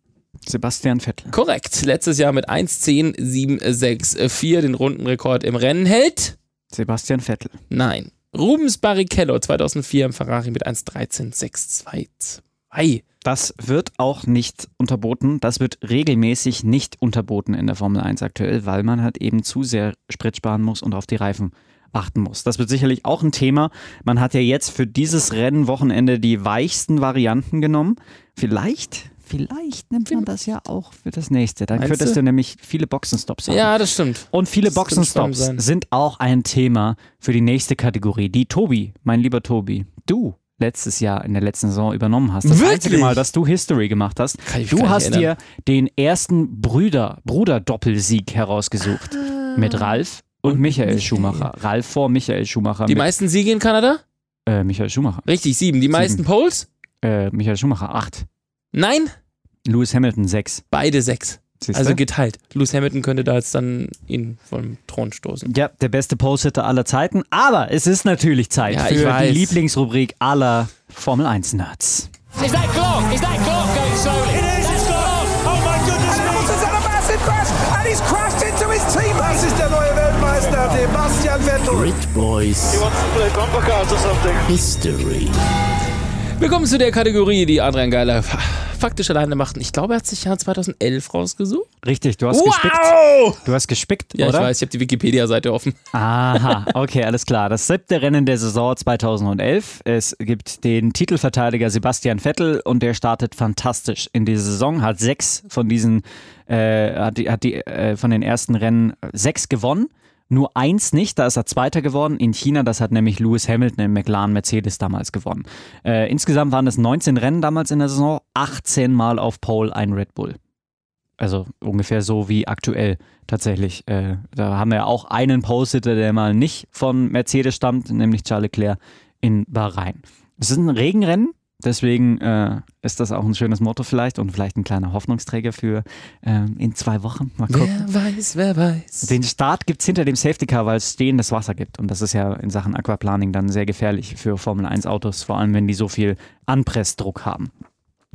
Sebastian Vettel. Korrekt. Letztes Jahr mit 1,10,764 den Rundenrekord im Rennen hält. Sebastian Vettel. Nein. Rubens Barrichello 2004 im Ferrari mit 1,13,622. Das wird auch nicht unterboten. Das wird regelmäßig nicht unterboten in der Formel 1 aktuell, weil man halt eben zu sehr Sprit sparen muss und auf die Reifen achten muss. Das wird sicherlich auch ein Thema. Man hat ja jetzt für dieses Rennwochenende die weichsten Varianten genommen. Vielleicht, vielleicht nimmt man das ja auch für das nächste. Dann Meinst könntest du? du nämlich viele Boxenstops haben. Ja, das stimmt. Und viele Das Boxenstops sind auch ein Thema für die nächste Kategorie, die Tobi, mein lieber Tobi, du letztes Jahr in der letzten Saison übernommen hast. Das Wirklich? einzige Mal, dass du History gemacht hast. Du hast dir den ersten Brüder, Bruder-Doppelsieg herausgesucht. Mit Ralf und, Michael Schumacher. Ralf vor Michael Schumacher. Die meisten Siege in Kanada? äh, Michael Schumacher. Richtig, sieben. Die meisten Poles? Äh, Michael Schumacher, acht. Nein, Lewis Hamilton, sechs. beide sechs. Siehst Also geteilt. Lewis Hamilton könnte da jetzt dann ihn vom Thron stoßen. Ja, der beste Pole-Sitter aller Zeiten. Aber es ist natürlich Zeit Ja, für ich die weiß. Lieblingsrubrik aller Formel 1-Nerds. Is that clock? Is that clock going slowly? It is, it's gone. Oh my goodness me. Hamilton's had a massive crash and he's crashed into his teammate. Das ist der neue Weltmeister, Sebastian Vettel. Grid Boys wants to play bumper cars or something. History. Willkommen zu der Kategorie, die Adrian Geiler fa- faktisch alleine macht. Ich glaube, er hat sich Jahr 2011 rausgesucht. Richtig, du hast gespickt. Du hast gespickt, Ja, oder? ich weiß, ich habe die Wikipedia-Seite offen. Aha, okay, alles klar. Das siebte Rennen der Saison 2011. Es gibt den Titelverteidiger Sebastian Vettel und der startet fantastisch in diese Saison, hat sechs von diesen, äh, hat die, hat die äh, von den ersten Rennen sechs gewonnen. Nur eins nicht, da ist er Zweiter geworden. In China, das hat nämlich Lewis Hamilton im McLaren Mercedes damals gewonnen. Äh, insgesamt waren es 19 Rennen damals in der Saison, 18 Mal auf Pole ein Red Bull. Also ungefähr so wie aktuell tatsächlich. Äh, da haben wir auch einen Pole-Sitter, der mal nicht von Mercedes stammt, nämlich Charles Leclerc in Bahrain. Es ist ein Regenrennen, deswegen äh, ist das auch ein schönes Motto vielleicht und vielleicht ein kleiner Hoffnungsträger für ähm, in zwei Wochen. Mal gucken. Wer weiß, wer weiß. Den Start gibt es hinter dem Safety Car, weil es stehendes Wasser gibt. Und das ist ja in Sachen Aquaplaning dann sehr gefährlich für Formel 1 Autos, vor allem wenn die so viel Anpressdruck haben.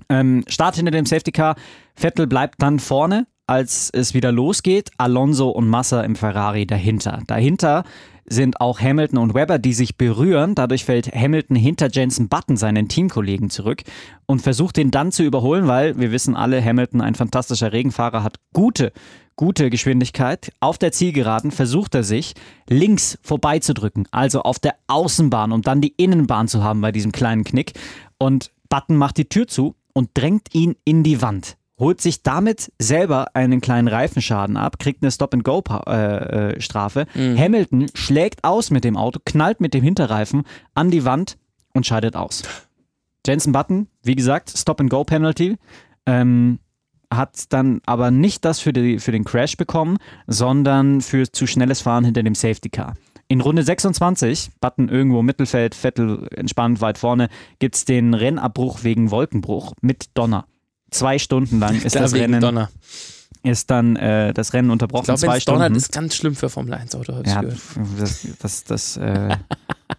Ähm, Start hinter dem Safety Car. Vettel bleibt dann vorne, als es wieder losgeht. Alonso und Massa im Ferrari dahinter. Dahinter sind auch Hamilton und Webber, die sich berühren. Dadurch fällt Hamilton hinter Jensen Button, seinen Teamkollegen, zurück und versucht den dann zu überholen, weil wir wissen alle, Hamilton, ein fantastischer Regenfahrer, hat gute, gute Geschwindigkeit. Auf der Zielgeraden versucht er sich links vorbeizudrücken, also auf der Außenbahn, um dann die Innenbahn zu haben bei diesem kleinen Knick. Und Button macht die Tür zu und drängt ihn in die Wand. Holt sich damit selber einen kleinen Reifenschaden ab, kriegt eine Stop-and-Go-Strafe. Hamilton schlägt aus mit dem Auto, knallt mit dem Hinterreifen an die Wand und scheidet aus. Jensen Button, wie gesagt, Stop-and-Go-Penalty. Ähm, hat dann aber nicht das für, die, für den Crash bekommen, sondern für zu schnelles Fahren hinter dem Safety Car. In Runde 26, Button irgendwo im Mittelfeld, Vettel entspannt weit vorne, gibt es den Rennabbruch wegen Wolkenbruch mit Donner. Zwei Stunden lang ist Da das Rennen, Donner. ist dann äh, das Rennen unterbrochen. Ich glaube, zwei es donnert, Stunden. ist ganz schlimm für Formel 1 Auto, Ja, gehört. das, das, das äh,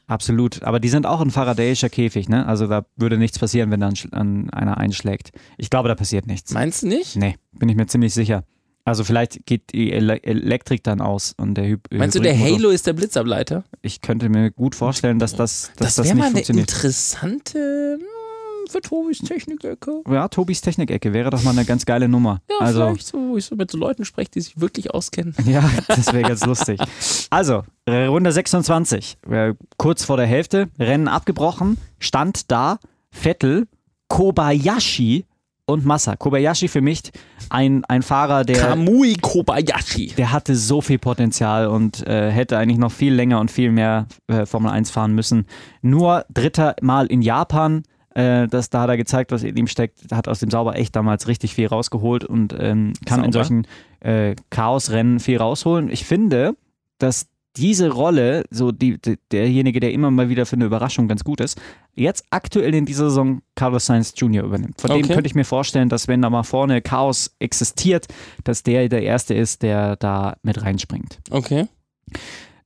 absolut. Aber die sind auch ein faradäischer Käfig, ne? Also da würde nichts passieren, wenn dann an einer einschlägt. Ich glaube, da passiert nichts. Meinst du nicht? Nee, bin ich mir ziemlich sicher. Also vielleicht geht die Ele Elektrik dann aus und der Hy Meinst du, der Halo ist der Blitzableiter? Ich könnte mir gut vorstellen, dass das, dass Das das, wäre nicht mal eine funktioniert. interessante für Tobis Technikecke. Ja, Tobis Technikecke wäre doch mal eine ganz geile Nummer. Ja, also, vielleicht so, wo ich so mit so Leuten spreche, die sich wirklich auskennen. Ja, das wäre ganz lustig. Also, Runde 26, äh, kurz vor der Hälfte, Rennen abgebrochen, stand da Vettel, Kobayashi und Massa. Kobayashi für mich ein, ein Fahrer, der, Kamui Kobayashi. der hatte so viel Potenzial und äh, hätte eigentlich noch viel länger und viel mehr äh, Formel 1 fahren müssen. Nur dritter Mal in Japan. Äh, das, da hat er gezeigt, was in ihm steckt, hat aus dem Sauber echt damals richtig viel rausgeholt und ähm, kann in Sauber? solchen äh, Chaosrennen viel rausholen. Ich finde, dass diese Rolle, so die, die, derjenige, der immer mal wieder für eine Überraschung ganz gut ist, jetzt aktuell in dieser Saison Carlos Sainz Jr. übernimmt. Von dem Okay. könnte ich mir vorstellen, dass wenn da mal vorne Chaos existiert, dass der der Erste ist, der da mit reinspringt. Okay.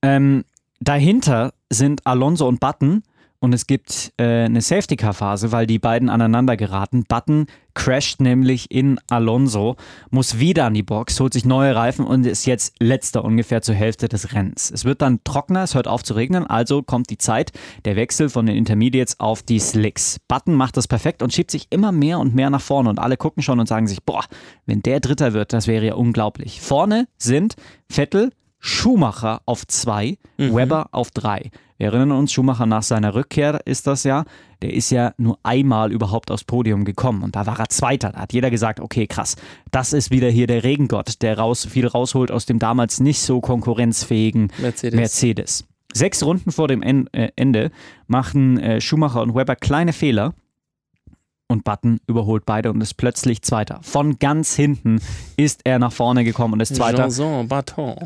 Ähm, dahinter sind Alonso und Button und es gibt äh, eine Safety-Car-Phase, weil die beiden aneinander geraten. Button crasht nämlich in Alonso, muss wieder an die Box, holt sich neue Reifen und ist jetzt letzter ungefähr zur Hälfte des Rennens. Es wird dann trockener, es hört auf zu regnen, also kommt die Zeit, der Wechsel von den Intermediates auf die Slicks. Button macht das perfekt und schiebt sich immer mehr und mehr nach vorne und alle gucken schon und sagen sich, boah, wenn der Dritter wird, das wäre ja unglaublich. Vorne sind Vettel, Schumacher auf zwei, Webber auf drei. Wir erinnern uns, Schumacher nach seiner Rückkehr ist das ja, der ist ja nur einmal überhaupt aufs Podium gekommen und da war er Zweiter. Da hat jeder gesagt, okay, krass, das ist wieder hier der Regengott, der raus, viel rausholt aus dem damals nicht so konkurrenzfähigen Mercedes. Mercedes. Sechs Runden vor dem äh, Ende machen äh, Schumacher und Webber kleine Fehler und Button überholt beide und ist plötzlich Zweiter. Von ganz hinten ist er nach vorne gekommen und ist Zweiter.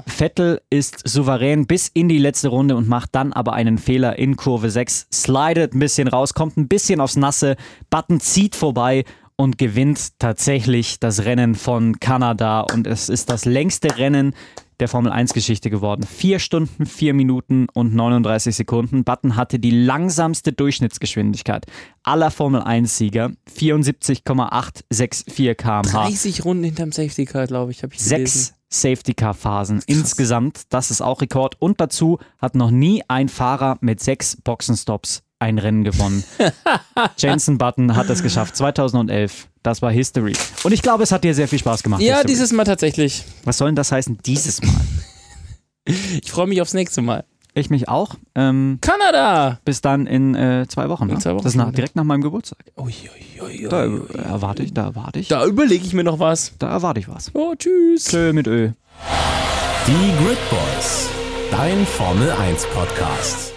Vettel ist souverän bis in die letzte Runde und macht dann aber einen Fehler in Kurve 6, slidet ein bisschen raus, kommt ein bisschen aufs Nasse, Button zieht vorbei und gewinnt tatsächlich das Rennen von Kanada und es ist das längste Rennen der Formel 1 Geschichte geworden. Vier Stunden, vier Minuten und 39 Sekunden. Button hatte die langsamste Durchschnittsgeschwindigkeit aller Formel 1 Sieger. 74,864 km/h. 30 Runden hinterm Safety Car, glaube ich, habe ich gelesen. Sechs Safety Car Phasen insgesamt. Das ist auch Rekord. Und dazu hat noch nie ein Fahrer mit sechs Boxenstops ein Rennen gewonnen. Jensen Button hat es geschafft. 2011. Das war History. Und ich glaube, es hat dir sehr viel Spaß gemacht. Ja, History. dieses Mal tatsächlich. Was soll denn das heißen, dieses Mal? Ich freue mich aufs nächste Mal. Ich mich auch. Ähm, Kanada! bis dann in äh, zwei Wochen. In ne? zwei Wochen Das ist nach, direkt nach meinem Geburtstag. Ui, ui, ui, Da ui. erwarte ich, da erwarte ich. Da überlege ich mir noch was. Da erwarte ich was. Oh, tschüss. Tschö mit Ö. Die Grid Boys, dein Formel 1 Podcast.